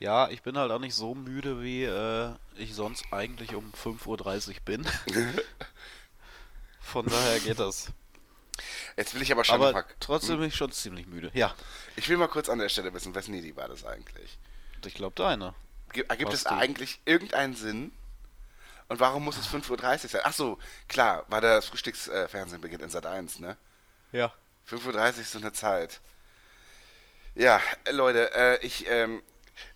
Ja, ich bin halt auch nicht so müde, wie äh, ich sonst eigentlich um 5.30 Uhr bin. Von daher geht das. Jetzt will ich aber schon Aber mal, trotzdem bin ich schon ziemlich müde. Ja, Ich will mal kurz an der Stelle wissen, wessen Idee war das eigentlich? ich glaube deine. Gibt, ergibt Was es du- eigentlich irgendeinen Sinn? Und warum muss es 5.30 Uhr sein? Ach so, klar, weil das Frühstücksfernsehen beginnt in Sat 1, ne? Ja. 5.30 Uhr ist so eine Zeit. Ja, Leute, äh, ich, ähm,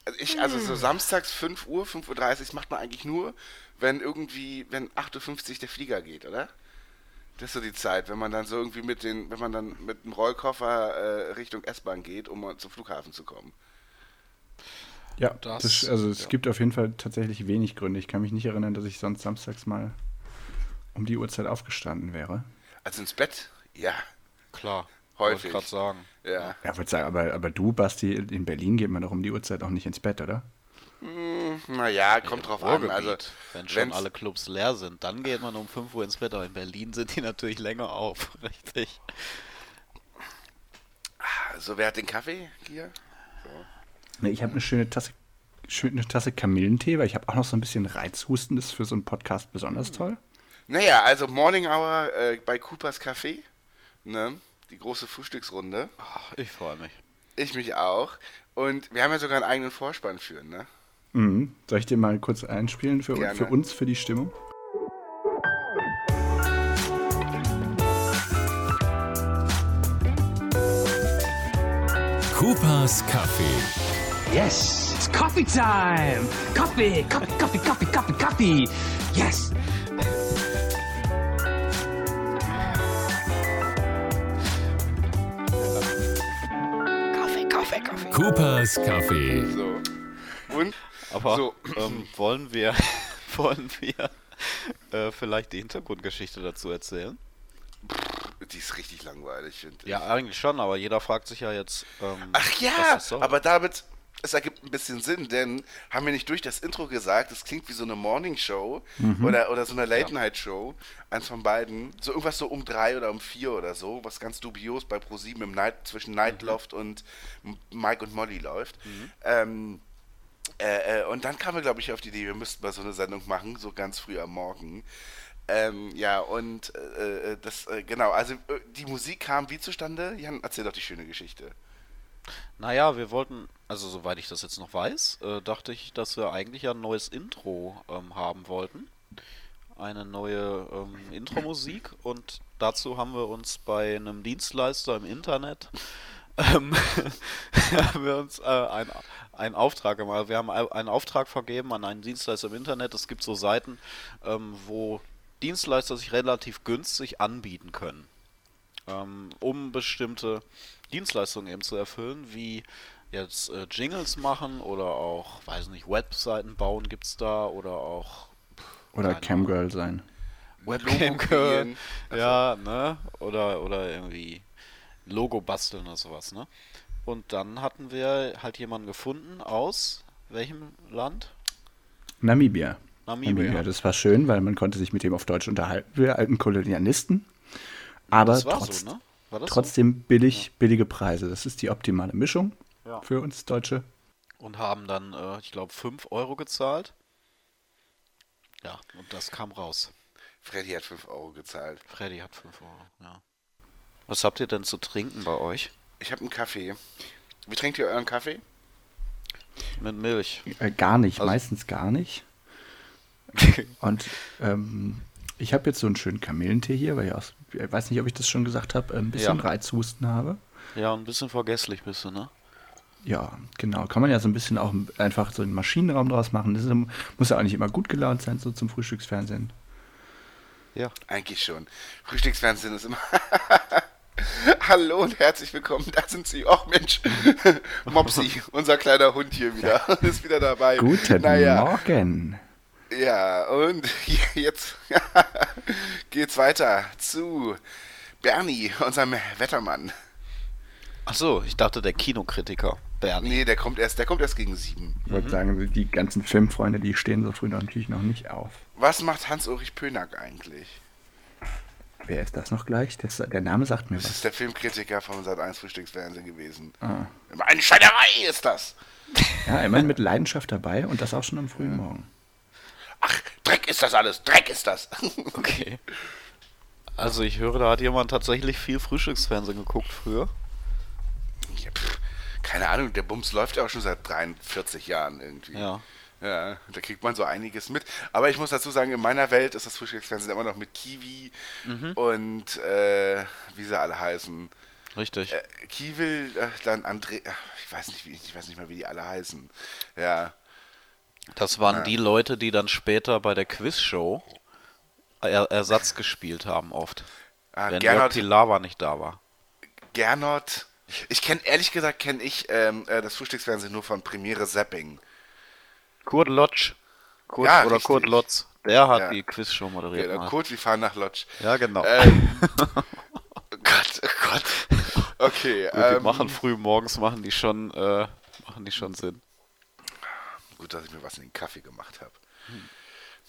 also ich, also so samstags 5 Uhr, 5.30 Uhr macht man eigentlich nur, wenn irgendwie, wenn 8.50 Uhr der Flieger geht, oder? Das ist so die Zeit, wenn man dann so irgendwie mit den, wenn man dann mit dem Rollkoffer äh, Richtung S-Bahn geht, um zum Flughafen zu kommen. Ja, Das- das, also es ja. gibt auf jeden Fall tatsächlich wenig Gründe. Ich kann mich nicht erinnern, dass ich sonst samstags mal um die Uhrzeit aufgestanden wäre. Also ins Bett? Ja, Klar. Häufig. Wollte ich gerade sagen. ja. Ja, wollte sagen, aber, aber du, Basti, in Berlin geht man doch um die Uhrzeit auch nicht ins Bett, oder? Naja, kommt drauf an. Ruhrgebiet, Also, wenn schon wenn's- alle Clubs leer sind, dann geht man um 5 Uhr ins Bett, aber in Berlin sind die natürlich länger auf, richtig. So, wer hat den Kaffee hier? Ne, ich habe eine schöne Tasse, schöne Tasse Kamillentee, weil ich habe auch noch so ein bisschen Reizhusten. Das ist für so einen Podcast besonders toll. Naja, also Morning Hour äh, bei Coopers Café. Ne? Die große Frühstücksrunde. Ach, ich freue mich. Ich mich auch. Und wir haben ja sogar einen eigenen Vorspann für, ne? Mhm. Soll ich dir mal kurz einspielen für, Gerne. für uns, für die Stimmung? Coopers Kaffee. Yes, it's coffee time. Coffee, coffee, coffee, coffee, coffee, coffee. Yes. Coopers Kaffee. So. Und? Aber So. ähm, wollen wir, wollen wir äh, vielleicht die Hintergrundgeschichte dazu erzählen? Die ist richtig langweilig, finde ich. Ja, eigentlich schon, aber jeder fragt sich ja jetzt. Ähm, Ach was ja, das soll. aber damit, es ergibt ein bisschen Sinn, denn haben wir nicht durch das Intro gesagt, es klingt wie so eine Morning Show oder, oder so eine Late Night Show, eins von beiden, so irgendwas so um drei oder um vier oder so, was ganz dubios bei ProSieben im Night, zwischen Nightloft und M- Mike und Molly läuft. Ähm, äh, äh, und dann kamen wir, glaube ich, auf die Idee, wir müssten mal so eine Sendung machen, so ganz früh am Morgen. Ähm, ja, und äh, äh, das, äh, genau, also äh, die Musik kam wie zustande? Jan, erzähl doch die schöne Geschichte. Naja, wir wollten, also soweit ich das jetzt noch weiß, äh, dachte ich, dass wir eigentlich ein neues Intro ähm, haben wollten. Eine neue ähm, Intro-Musik und dazu haben wir uns bei einem Dienstleister im Internet ähm, haben wir uns äh, ein, einen Auftrag gemacht. Wir haben ein- einen Auftrag vergeben an einen Dienstleister im Internet. Es gibt so Seiten, ähm, wo Dienstleister sich relativ günstig anbieten können ähm, um bestimmte Dienstleistungen eben zu erfüllen, wie jetzt äh, Jingles machen oder auch, weiß nicht, Webseiten bauen gibt's da oder auch Oder Camgirl sein. Webcam Logo Girl, kreieren. ja, ne, oder oder irgendwie Logo basteln oder sowas, ne? Und dann hatten wir halt jemanden gefunden aus welchem Land? Namibia. Namibia. Das war schön, weil man konnte sich mit dem auf Deutsch unterhalten. Wir alten Kolonialisten. Aber das war trotz, so, ne? War das trotzdem billig, billige Preise. Das ist die optimale Mischung Ja. für uns Deutsche. so? Und haben dann, äh, ich glaube, 5 Euro gezahlt. Ja, und das kam raus. Freddy hat 5 Euro gezahlt. Freddy hat 5 Euro, ja. Was habt ihr denn zu trinken bei euch? Ich habe einen Kaffee. Wie trinkt ihr euren Kaffee? Mit Milch. Äh, gar nicht, Also- meistens gar nicht. Und ähm, ich habe jetzt so einen schönen Kamillentee hier, weil ich, aus, ich weiß nicht, ob ich das schon gesagt habe, ein bisschen Ja. Reizhusten habe. Ja, ein bisschen vergesslich bist du, ne? Ja, genau. Kann man ja so ein bisschen auch einfach so einen Maschinenraum draus machen. Das ist, muss ja auch nicht immer gut gelaunt sein, so zum Frühstücksfernsehen. Ja. Eigentlich schon. Frühstücksfernsehen ist immer. Hallo und herzlich willkommen. Da sind Sie. Och Mensch. Mopsi, unser kleiner Hund hier wieder. Ist wieder dabei. Guten naja, Morgen. Ja, und jetzt geht's weiter zu Bernie, unserem Wettermann. Ach so, ich dachte der Kinokritiker Bernie. Nee, der kommt erst, der kommt erst gegen sieben. Ich wollte sagen, die ganzen Filmfreunde, die stehen so früh noch natürlich noch nicht auf. Was macht Hans-Ulrich Pönack eigentlich? Wer ist das noch gleich? Das, der Name sagt mir Das was. ist der Filmkritiker vom Sat1 Frühstücksfernsehen gewesen. Ah. Eine Schweinerei ist das. Ja, immerhin mit Leidenschaft dabei und das auch schon am frühen Morgen. Ach, Dreck ist das alles. Dreck ist das. Okay. Also ich höre, da hat jemand tatsächlich viel Frühstücksfernsehen geguckt früher. Ja, pff, keine Ahnung, der Bums läuft ja auch schon seit 43 Jahren irgendwie. Ja. Ja, da kriegt man so einiges mit. Aber ich muss dazu sagen, in meiner Welt ist das Frühstücksfernsehen immer noch mit Kiwi Mhm. und äh, wie sie alle heißen. Richtig. Äh, Kiewel, äh, dann André, ich weiß nicht, wie, ich weiß nicht mal, wie die alle heißen. Ja, Das waren die Leute, die dann später bei der Quizshow er Ersatz gespielt haben oft. Ah, wenn Gernot- Jörg Pilawa nicht da war. Gernot. Ich kenne, ehrlich gesagt, kenne ich ähm, äh, das Frühstücksfernsehen nur von Premiere Zapping. Kurt Lotsch. Kurt, Ja, oder richtig. Kurt Lotz. Der hat Ja. die Quizshow Ja, moderiert. der mal. Kurt, wir fahren nach Lodge. ja genau. Ähm, Gott, oh Gott. Okay, Gut, die ähm, machen früh morgens, machen die schon, äh, machen die schon Sinn. Gut, dass ich mir was in den Kaffee gemacht habe.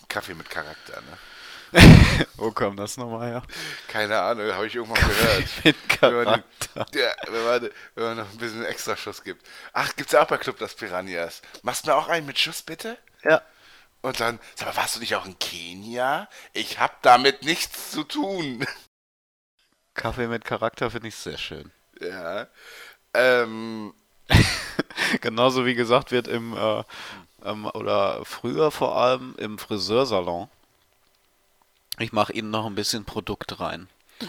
Kaffee mit Charakter, ne? Wo kam das nochmal her? Keine Ahnung, habe ich irgendwann gehört. mit Wenn man, Charakter. ja, wenn, man, wenn man noch ein bisschen extra Schuss gibt. Ach, gibt's ja auch bei Club das Piranhas. Machst du mir auch einen mit Schuss, bitte? Ja. Und dann, sag mal, warst du nicht auch in Kenia? Ich hab damit nichts zu tun. Kaffee mit Charakter finde ich sehr schön. Ja. Ähm, Genauso wie gesagt wird im, äh, ähm, oder früher vor allem im Friseursalon. Ich mache ihnen noch ein bisschen Produkt rein.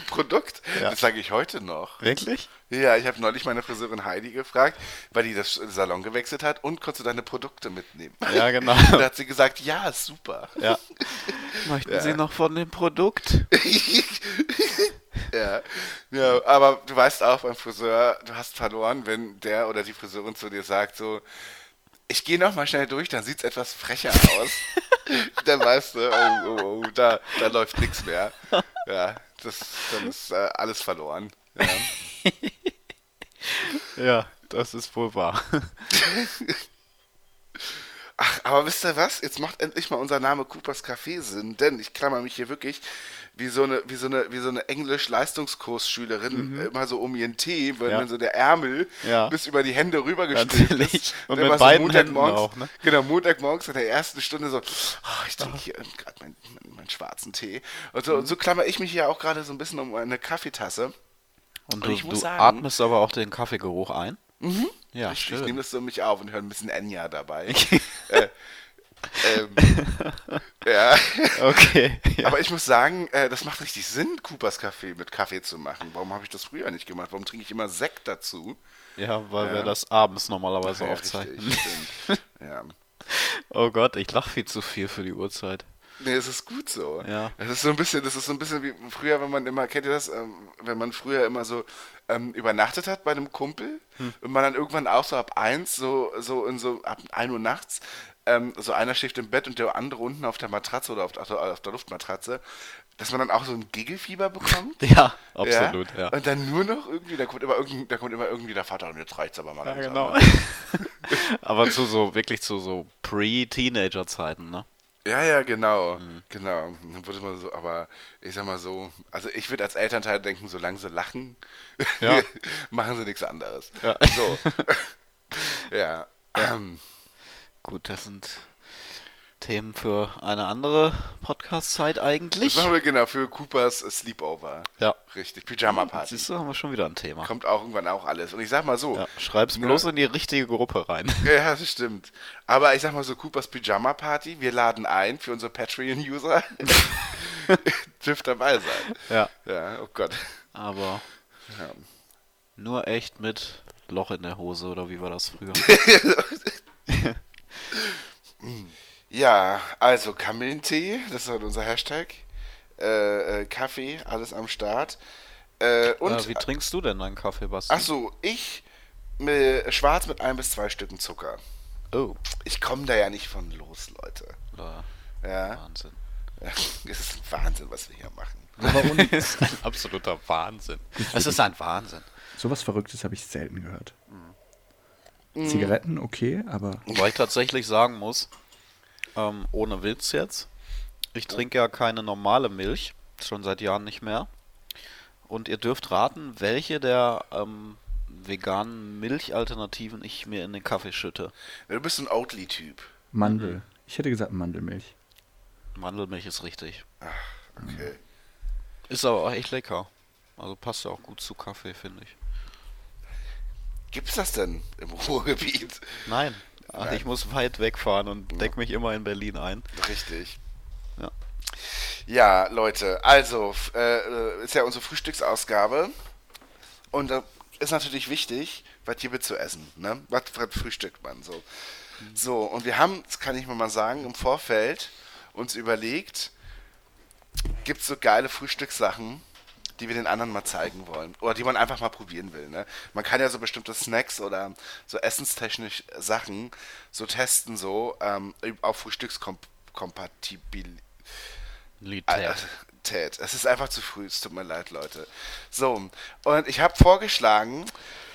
Produkt, Ja. das sage ich heute noch. Wirklich? Ja, ich habe neulich meine Friseurin Heidi gefragt, weil die das Salon gewechselt hat und konntest du deine Produkte mitnehmen? Ja, genau. Da hat sie gesagt, ja, super. Ja. Möchten Ja. Sie noch von dem Produkt? Ja. ja, aber du weißt auch beim Friseur, du hast verloren, wenn der oder die Friseurin zu dir sagt so, ich gehe noch mal schnell durch, dann sieht's etwas frecher aus. dann weißt du, oh, oh, oh, da, da läuft nichts mehr. Ja, das, dann ist äh, alles verloren. Ja. Ja, das ist wohl wahr. Ach, aber wisst ihr was? Jetzt macht endlich mal unser Name Coopers Café Sinn, denn ich klammer mich hier wirklich wie so eine, wie so eine, wie so eine Englisch-Leistungskursschülerin immer so um ihren Tee, weil Mhm. Ja. dann so der Ärmel Ja. bis über die Hände rübergestülpt Natürlich. ist. Und mit war so beiden Händen Montagmorgens- auch, ne? Genau, Montagmorgens in der ersten Stunde so, oh, ich trinke hier gerade meinen mein, meinen schwarzen Tee. Und so, Mhm. und so klammer ich mich hier auch gerade so ein bisschen um eine Kaffeetasse. Und Und du, du sagen- atmest aber auch den Kaffeegeruch ein? Mhm. Ja, ich, ich schön. nehme das so mich auf und höre ein bisschen Enya dabei. äh, ähm, ja. Okay. Ja. Aber ich muss sagen, äh, das macht richtig Sinn, Coopers Kaffee mit Kaffee zu machen. Warum habe ich das früher nicht gemacht? Warum trinke ich immer Sekt dazu? ja, weil Ja. wir das abends normalerweise Ja, aufzeichnen. richtig, ja. Oh Gott, ich lache viel zu viel für die Uhrzeit. Nee, es ist gut so. Ja. Das ist so ein bisschen, das ist so ein bisschen wie früher, wenn man immer, kennt ihr das, ähm, wenn man früher immer so ähm, übernachtet hat bei einem Kumpel Hm. und man dann irgendwann auch so ab eins, so, so in so ab 1 Uhr nachts, ähm, so einer schläft im Bett und der andere unten auf der Matratze oder auf, der- auf der Luftmatratze, dass man dann auch so ein Giggelfieber bekommt. Ja, absolut, ja. Und dann nur noch irgendwie, da kommt immer irgendwie, da kommt immer irgendwie der Vater und jetzt reicht's aber mal Ja, langsam. genau. ne? Aber zu so, wirklich zu so Pre-Teenager-Zeiten, ne? Ja, ja, genau. Mhm. Genau. Dann würde man so, aber ich sag mal so, also ich würde als Elternteil denken, solange sie lachen, Ja. machen sie nichts anderes. Ja. So. ja. Ähm, Gut, das sind Themen für eine andere Podcast-Zeit das eigentlich. machen wir genau für Coopers Sleepover. Ja. Richtig. Pyjama Party. Siehst du, haben wir schon wieder ein Thema. Kommt auch irgendwann auch alles. Und ich sag mal so, Ja, schreib's Ne? bloß in die richtige Gruppe rein. Ja, das stimmt. Aber ich sag mal so, Coopers Pyjama Party, wir laden ein für unsere Patreon-User. Dürft dabei sein. Ja. Ja, oh Gott. Aber Ja. nur echt mit Loch in der Hose, oder wie war das früher? Ja, also Kamillentee, das ist halt unser Hashtag. Äh, äh, Kaffee, alles am Start. Äh, und, äh, wie trinkst du denn deinen Kaffee, Basti? achso, ich mit, schwarz mit ein bis zwei Stücken Zucker. Oh. Ich komme da ja nicht von los, Leute. Oder Ja, Wahnsinn. es ist ein Wahnsinn, was wir hier machen. das ist ein absoluter Wahnsinn. Es ist ein Wahnsinn. Sowas Verrücktes habe ich selten gehört. Mhm. Zigaretten, okay, aber Wobei ich tatsächlich sagen muss, ähm, ohne Witz jetzt, ich trinke ja keine normale Milch, schon seit Jahren nicht mehr. und ihr dürft raten, welche der ähm, veganen Milchalternativen ich mir in den Kaffee schütte. Du bist ein Oatly-Typ. Mandel. Ich hätte gesagt Mandelmilch. Mandelmilch ist richtig. Okay. Ist aber auch echt lecker. Also passt ja auch gut zu Kaffee, finde ich. Gibt's das denn im Ruhrgebiet? Nein. Ach, ich muss weit wegfahren und deck mich immer in Berlin ein. Richtig. Ja. Ja, Leute, also äh, äh, ist ja unsere Frühstücksausgabe und da ist natürlich wichtig, was hier wird zu essen, ne? Was, was frühstückt man so? So, und wir haben, das kann ich mir mal sagen, im Vorfeld uns überlegt, gibt es so geile Frühstückssachen, die wir den anderen mal zeigen wollen oder die man einfach mal probieren will. Ne? Man kann ja so bestimmte Snacks oder so essenstechnisch Sachen so testen, so ähm, auf Frühstückskompatibilität. Tät. Es ist einfach zu früh, es tut mir leid, Leute. So, und ich habe vorgeschlagen,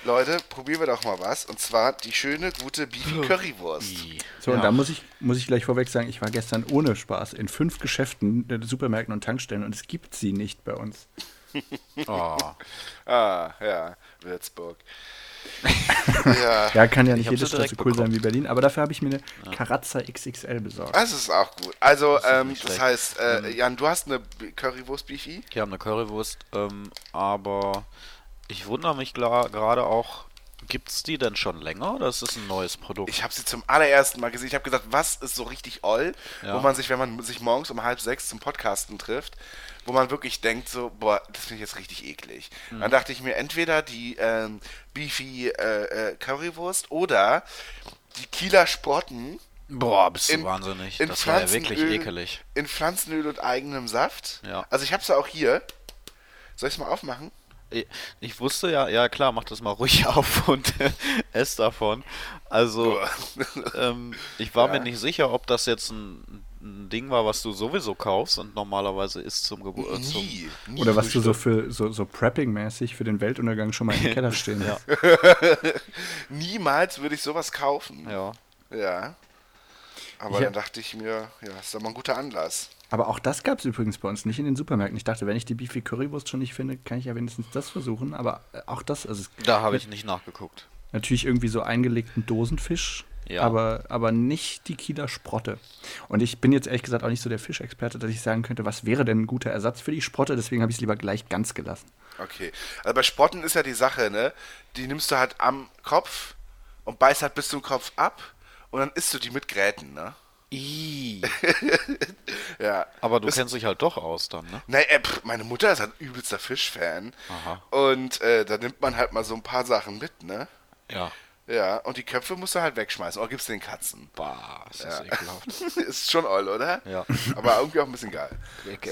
Leute, probieren wir doch mal was. Und zwar die schöne, gute Beefy Currywurst. So, und da muss ich, muss ich gleich vorweg sagen, ich war gestern ohne Spaß in fünf Geschäften, äh, Supermärkten und Tankstellen und es gibt sie nicht bei uns. Oh. Ah, ja, Würzburg. ja, Ja, kann ja Ich nicht jede Stadt so cool sein bekommen. wie Berlin, aber dafür habe ich mir eine Karazza XXL besorgt. das ist auch gut. Also, ähm, nicht das heißt, äh, Jan, du hast eine Currywurst Beefy? Ich habe eine Currywurst, ähm, aber ich wundere mich gerade auch, gibt's die denn schon länger oder ist das ein neues Produkt? Ich habe sie zum allerersten Mal gesehen. Ich habe gesagt, was ist so richtig oll, Ja. wo man sich, wenn man sich morgens um halb sechs zum Podcasten trifft, wo man wirklich denkt so, boah, das finde ich jetzt richtig eklig. Mhm. Dann dachte ich mir, entweder die ähm, Beefy äh, äh, Currywurst oder die Kieler Sporten Boah, bist du in- wahnsinnig. in das war ja wirklich ekelig. in Pflanzenöl und eigenem Saft. Ja. Also ich habe sie auch hier. Soll ich es mal aufmachen? Ich- Ich wusste ja, ja klar, mach das mal ruhig auf und ess davon. Also, ähm, ich war Ja. mir nicht sicher, ob das jetzt ein, ein Ding war, was du sowieso kaufst und normalerweise isst zum Geburtstag. Zum, Nie. nie Oder was du so für so, so Prepping-mäßig für den Weltuntergang schon mal im Keller stehen Ja. hast. Niemals würde ich sowas kaufen. ja. Ja. Aber Ja. dann dachte ich mir, ja, ist doch mal ein guter Anlass. Aber auch das gab es übrigens bei uns nicht in den Supermärkten. Ich dachte, wenn ich die Beefy Currywurst schon nicht finde, kann ich ja wenigstens das versuchen. Aber äh, auch das, also es Da habe ich nicht nachgeguckt. natürlich irgendwie so eingelegten Dosenfisch, Ja. aber, aber nicht die Kieler Sprotte. Und ich bin jetzt ehrlich gesagt auch nicht so der Fischexperte, dass ich sagen könnte, was wäre denn ein guter Ersatz für die Sprotte. Deswegen habe ich es lieber gleich ganz gelassen. Okay. Also bei Sprotten ist ja die Sache, ne? Die nimmst du halt am Kopf und beißt halt bis zum Kopf ab und dann isst du die mit Gräten, ne? Ih. Ja. Aber du kennst dich halt doch aus dann, ne? Nee, äh, pff, meine Mutter ist halt ein übelster Fischfan. Aha. Und äh, da nimmt man halt mal so ein paar Sachen mit, ne? Ja. Ja, und die Köpfe musst du halt wegschmeißen. Oder gibst den Katzen. Bah, ist das Ja. ekelhaft. ist schon oll, oder? Ja. Aber irgendwie auch ein bisschen geil.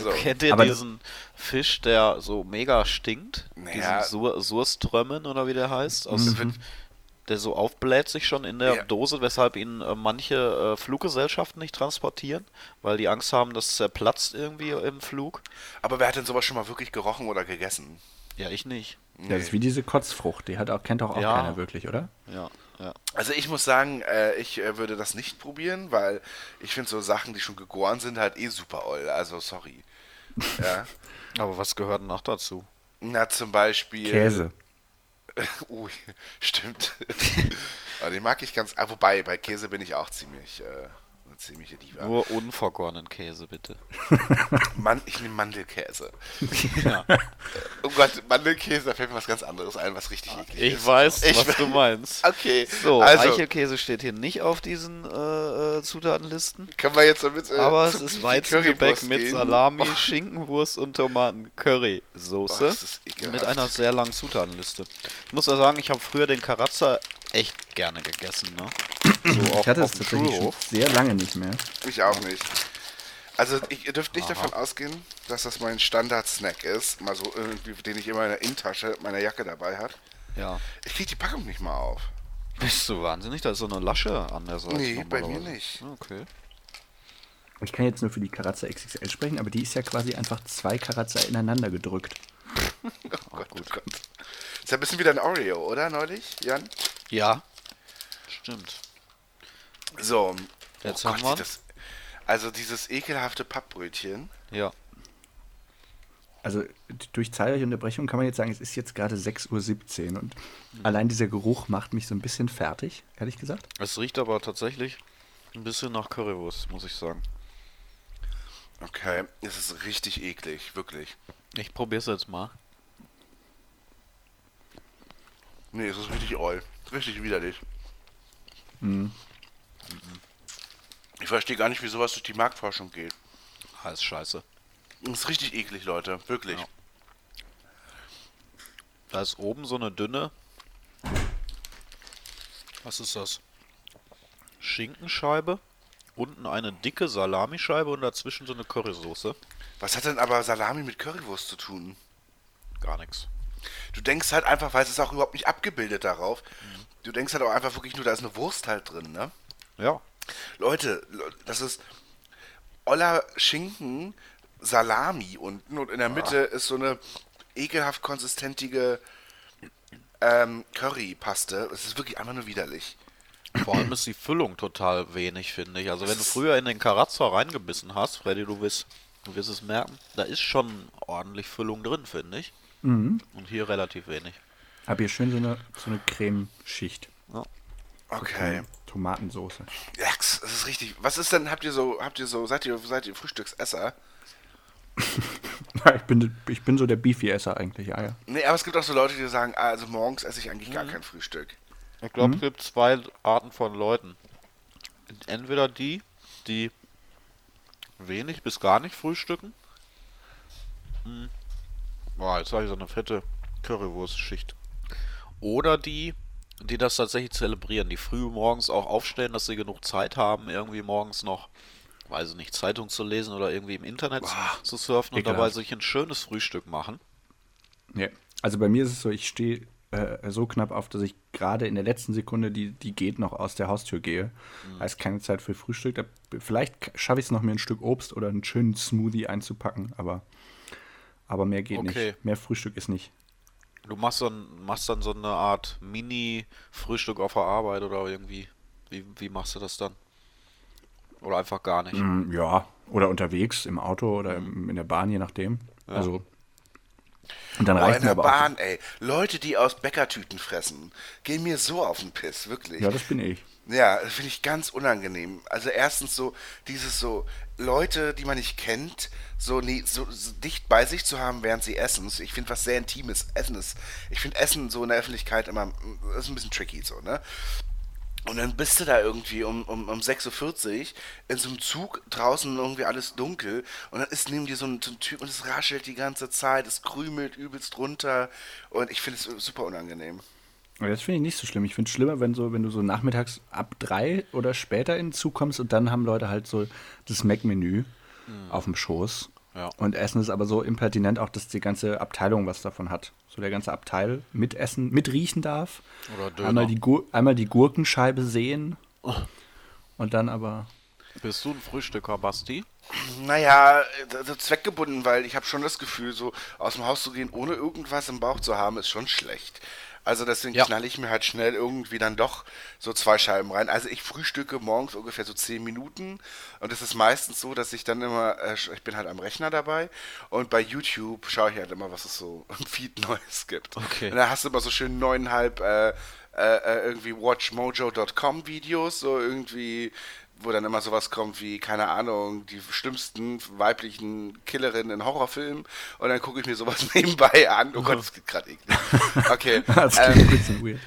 So. Kennt ihr Aber- diesen Fisch, der so mega stinkt? Naja. Diesen Sur Surströmmen oder wie der heißt? Aus, Der so aufbläht sich schon in der Ja. Dose, weshalb ihn äh, manche äh, Fluggesellschaften nicht transportieren, weil die Angst haben, dass es zerplatzt irgendwie im Flug. Aber wer hat denn sowas schon mal wirklich gerochen oder gegessen? Ja, ich nicht. Ja, das ist wie diese Kotzfrucht. Die hat auch, kennt auch, auch Ja. keiner wirklich, oder? Ja, ja. Also ich muss sagen, äh, ich äh, würde das nicht probieren, weil ich finde so Sachen, die schon gegoren sind, halt eh super oll. Also sorry. Ja. Aber was gehört denn noch dazu? Na, zum Beispiel. Käse. Ui, stimmt. Aber den mag ich ganz. Ah, wobei, bei Käse bin ich auch ziemlich, äh, ziemliche Diva. Nur unvergorenen Käse, bitte. Man, ich nehme Mandelkäse. Ja. Oh Gott, Mandelkäse, da fällt mir was ganz anderes ein, was richtig eklig Ich ist. weiß, Ich was du meinst. Okay, So, also Eichelkäse steht hier nicht auf diesen äh, äh, Zutatenlisten. können wir jetzt damit. Äh, Aber es ist Weizengebäck mit gehen? Salami, Schinkenwurst und Tomaten, Curry, Soße. Oh, mit einer sehr langen Zutatenliste. Ich muss ja sagen, ich habe früher den Karazza echt gerne gegessen. Ne? So auf, Ich hatte es tatsächlich schon sehr lange nicht mehr. Ich auch nicht. Also ich, ihr dürft nicht davon ausgehen, dass das mein Standard-Snack ist, mal so irgendwie, den ich immer in der Innentasche meiner Jacke dabei hat. Ja. Ich krieg die Packung nicht mal auf. Bist du wahnsinnig? Da ist so eine Lasche an der Seite. Nee, bei mir nicht. Okay. Ich kann jetzt nur für die Karazza XXL sprechen, aber die ist ja quasi einfach zwei Karazza ineinander gedrückt. Oh Gott, oh Gott. Ist ja ein bisschen wie dein Oreo, oder neulich, Jan? Ja. Stimmt. So. Jetzt oh haben Gott, wir- das, Also dieses ekelhafte Pappbrötchen. Ja. also durch zahlreiche Unterbrechungen kann man jetzt sagen, es ist jetzt gerade 6.17 Uhr und allein dieser Geruch macht mich so ein bisschen fertig, ehrlich gesagt. Es riecht aber tatsächlich ein bisschen nach Currywurst, muss ich sagen. Okay, es ist richtig eklig, wirklich. Ich probier's jetzt mal. Nee, es ist richtig oll. Richtig widerlich. Ich verstehe gar nicht, wie sowas durch die Marktforschung geht. Ah, ist scheiße. Das ist richtig eklig, Leute. Wirklich. Ja. Da ist oben so eine dünne. Was ist das? Schinkenscheibe. Unten eine dicke Salamischeibe und dazwischen so eine Currysoße. Was hat denn aber Salami mit Currywurst zu tun? Gar nichts. Du denkst halt einfach, weil es ist auch überhaupt nicht abgebildet darauf. Du denkst halt auch einfach wirklich nur, da ist eine Wurst halt drin, ne? Ja. Leute, Le- das ist Oller Schinken, Salami unten und in der Mitte ist so eine ekelhaft konsistentige ähm, Currypaste. Es ist wirklich einfach nur widerlich. Vor allem ist die Füllung total wenig, finde ich. Also wenn du früher in den Karazza reingebissen hast, Freddy, du wirst, du wirst es merken, da ist schon ordentlich Füllung drin, finde ich. Und hier relativ wenig. Aber hier schön so eine, so eine Cremeschicht. Ja. Okay. Tomatensoße. Jax, das ist richtig. Was ist denn, habt ihr so, habt ihr so, seid ihr, seid ihr Frühstücksesser? Ja, ich, bin, ich bin so der Beefy-Esser eigentlich, ja, ja. Nee, aber es gibt auch so Leute, die sagen, ah, also morgens esse ich eigentlich gar kein Frühstück. Ich glaube, es gibt zwei Arten von Leuten. Entweder die, die wenig bis gar nicht frühstücken. Hm. Boah, jetzt habe ich so eine fette Currywurstschicht. Oder die, die das tatsächlich zelebrieren, die früh morgens auch aufstehen, dass sie genug Zeit haben, irgendwie morgens noch, weiß ich nicht, Zeitung zu lesen oder irgendwie im Internet zu surfen und dabei sich ein schönes Frühstück machen. Ja. Also bei mir ist es so, ich stehe äh, so knapp auf, dass ich gerade in der letzten Sekunde, die, die geht, noch aus der Haustür gehe. Heißt keine Zeit für Frühstück. Da, vielleicht schaffe ich es noch, mir ein Stück Obst oder einen schönen Smoothie einzupacken, aber, aber mehr geht Okay. nicht. Mehr Frühstück ist nicht. Du machst dann, machst dann so eine Art Mini-Frühstück auf der Arbeit oder irgendwie. Wie, wie machst du das dann? Oder einfach gar nicht? Mm, Ja, oder unterwegs im Auto oder im, in der Bahn, je nachdem. Also. Und dann der aber Bahn, ey. Leute, die aus Bäckertüten fressen, gehen mir so auf den Piss, wirklich. auch. Ja, das bin ich. Ja, das finde ich ganz unangenehm. Also erstens so dieses so Leute, die man nicht kennt, so, nie, so, so dicht bei sich zu haben, während sie essen. Ich finde was sehr Intimes. Essen ist, ich finde Essen so in der Öffentlichkeit immer, mm, ist ein bisschen tricky so, ne? Und dann bist du da irgendwie um, um, um 6.40 Uhr in so einem Zug, draußen irgendwie alles dunkel und dann ist neben dir so ein, so ein Typ und es raschelt die ganze Zeit, es krümelt übelst runter und ich finde es super unangenehm. Aber das finde ich nicht so schlimm. Ich finde es schlimmer, wenn, so, wenn du so nachmittags ab drei oder später in den Zug kommst und dann haben Leute halt so das Mac-Menü auf dem Schoß. Ja. Und essen es aber so impertinent auch, dass die ganze Abteilung was davon hat. So der ganze Abteil mitessen, mitriechen darf. Oder Döner. Einmal die, Gur einmal die Gurkenscheibe sehen. Und dann aber. Bist du ein Frühstücker, Basti? Naja, also zweckgebunden, weil ich habe schon das Gefühl, so aus dem Haus zu gehen, ohne irgendwas im Bauch zu haben, ist schon schlecht. Also deswegen Ja. knall ich mir halt schnell irgendwie dann doch so zwei Scheiben rein. Also ich frühstücke morgens ungefähr so zehn Minuten und es ist meistens so, dass ich dann immer, äh, ich bin halt am Rechner dabei und bei YouTube schaue ich halt immer, was es so im Feed Neues gibt. Okay. Und da hast du immer so schön neuneinhalb äh, äh, äh, irgendwie watchmojo.com Videos, so irgendwie wo dann immer sowas kommt wie, keine Ahnung, die schlimmsten weiblichen Killerinnen in Horrorfilmen und dann gucke ich mir sowas nebenbei an. Oh Gott, das geht gerade eklig. Okay. Das ähm, klingt ein bisschen weird.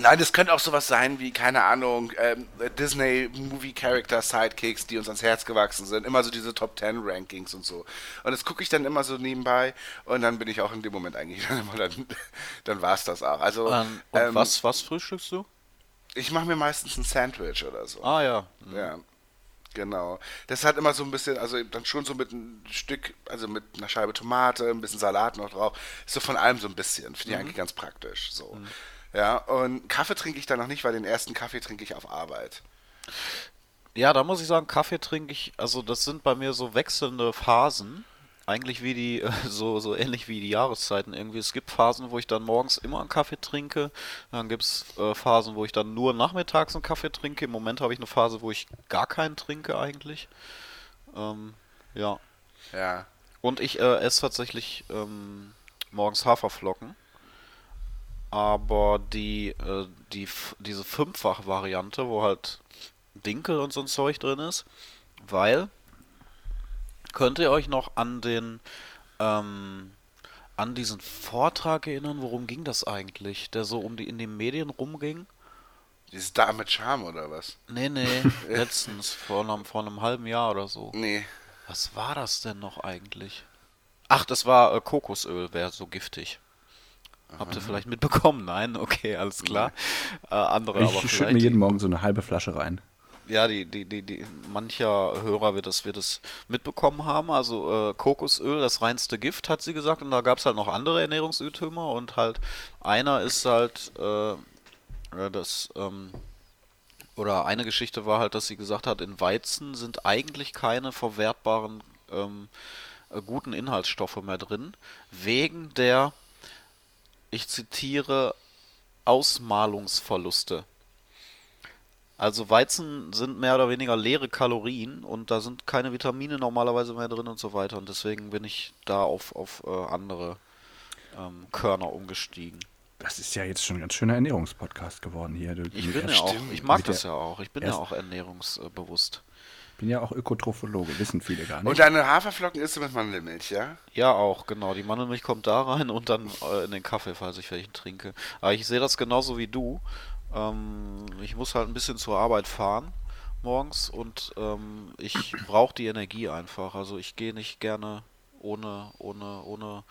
Nein, das könnte auch sowas sein wie, keine Ahnung, ähm, Disney Movie Character Sidekicks, die uns ans Herz gewachsen sind. Immer so diese Top 10 Rankings und so. Und das gucke ich dann immer so nebenbei und dann bin ich auch in dem Moment eigentlich dann immer, dann, dann war es das auch. Also, Ähm, und ähm, was, was frühstückst du? Ich mache mir meistens ein Sandwich oder so. Ah ja. Ja, genau. Das hat immer so ein bisschen, also dann schon so mit ein Stück, also mit einer Scheibe Tomate, ein bisschen Salat noch drauf. Ist so von allem so ein bisschen. Finde ich eigentlich ganz praktisch. So. Ja, und Kaffee trinke ich dann noch nicht, weil den ersten Kaffee trinke ich auf Arbeit. Ja, da muss ich sagen, Kaffee trinke ich, also das sind bei mir so wechselnde Phasen. Eigentlich wie die, so, so ähnlich wie die Jahreszeiten irgendwie. Es gibt Phasen, wo ich dann morgens immer einen Kaffee trinke. Dann gibt es äh, Phasen, wo ich dann nur nachmittags einen Kaffee trinke. Im Moment habe ich eine Phase, wo ich gar keinen trinke eigentlich. Ähm, ja. Ja. Und ich äh, esse tatsächlich ähm, morgens Haferflocken. Aber die, äh, die, diese Fünffach-Variante, wo halt Dinkel und so ein Zeug drin ist, weil, könnt ihr euch noch an den, ähm, an diesen Vortrag erinnern, worum ging das eigentlich? Der so um die, in den Medien rumging? Dieses Dame mit Charme oder was? Nee, nee, letztens, vor einem, vor einem halben Jahr oder so. Nee. Was war das denn noch eigentlich? Ach, das war äh, Kokosöl, wäre so giftig. Habt ihr vielleicht mitbekommen? Nein? Okay, alles klar. Äh, andere aber Ich schütte mir jeden Morgen so eine halbe Flasche rein. Ja, die, die, die, die, mancher Hörer wird das, wird das mitbekommen haben. Also äh, Kokosöl, das reinste Gift, hat sie gesagt. Und da gab es halt noch andere Ernährungsirrtümer. Und halt einer ist halt, äh, das, ähm, oder eine Geschichte war halt, dass sie gesagt hat, in Weizen sind eigentlich keine verwertbaren ähm, äh, guten Inhaltsstoffe mehr drin, wegen der, ich zitiere, Ausmalungsverluste. Also Weizen sind mehr oder weniger leere Kalorien und da sind keine Vitamine normalerweise mehr drin und so weiter. Und deswegen bin ich da auf, auf äh, andere ähm, Körner umgestiegen. Das ist ja jetzt schon ein ganz schöner Ernährungspodcast geworden hier. Du- Ich bin ja auch, ich mag das ja auch. Ich bin ja auch ernährungsbewusst. bin ja auch Ökotrophologe, wissen viele gar nicht. Und deine Haferflocken isst du mit Mandelmilch, ja? Ja, auch, genau. Die Mandelmilch kommt da rein und dann äh, in den Kaffee, falls ich welchen trinke. Aber ich sehe das genauso wie du. Ähm, ich muss halt ein bisschen zur Arbeit fahren morgens und ähm, ich brauche die Energie einfach. Also ich gehe nicht gerne ohne, ohne, ohne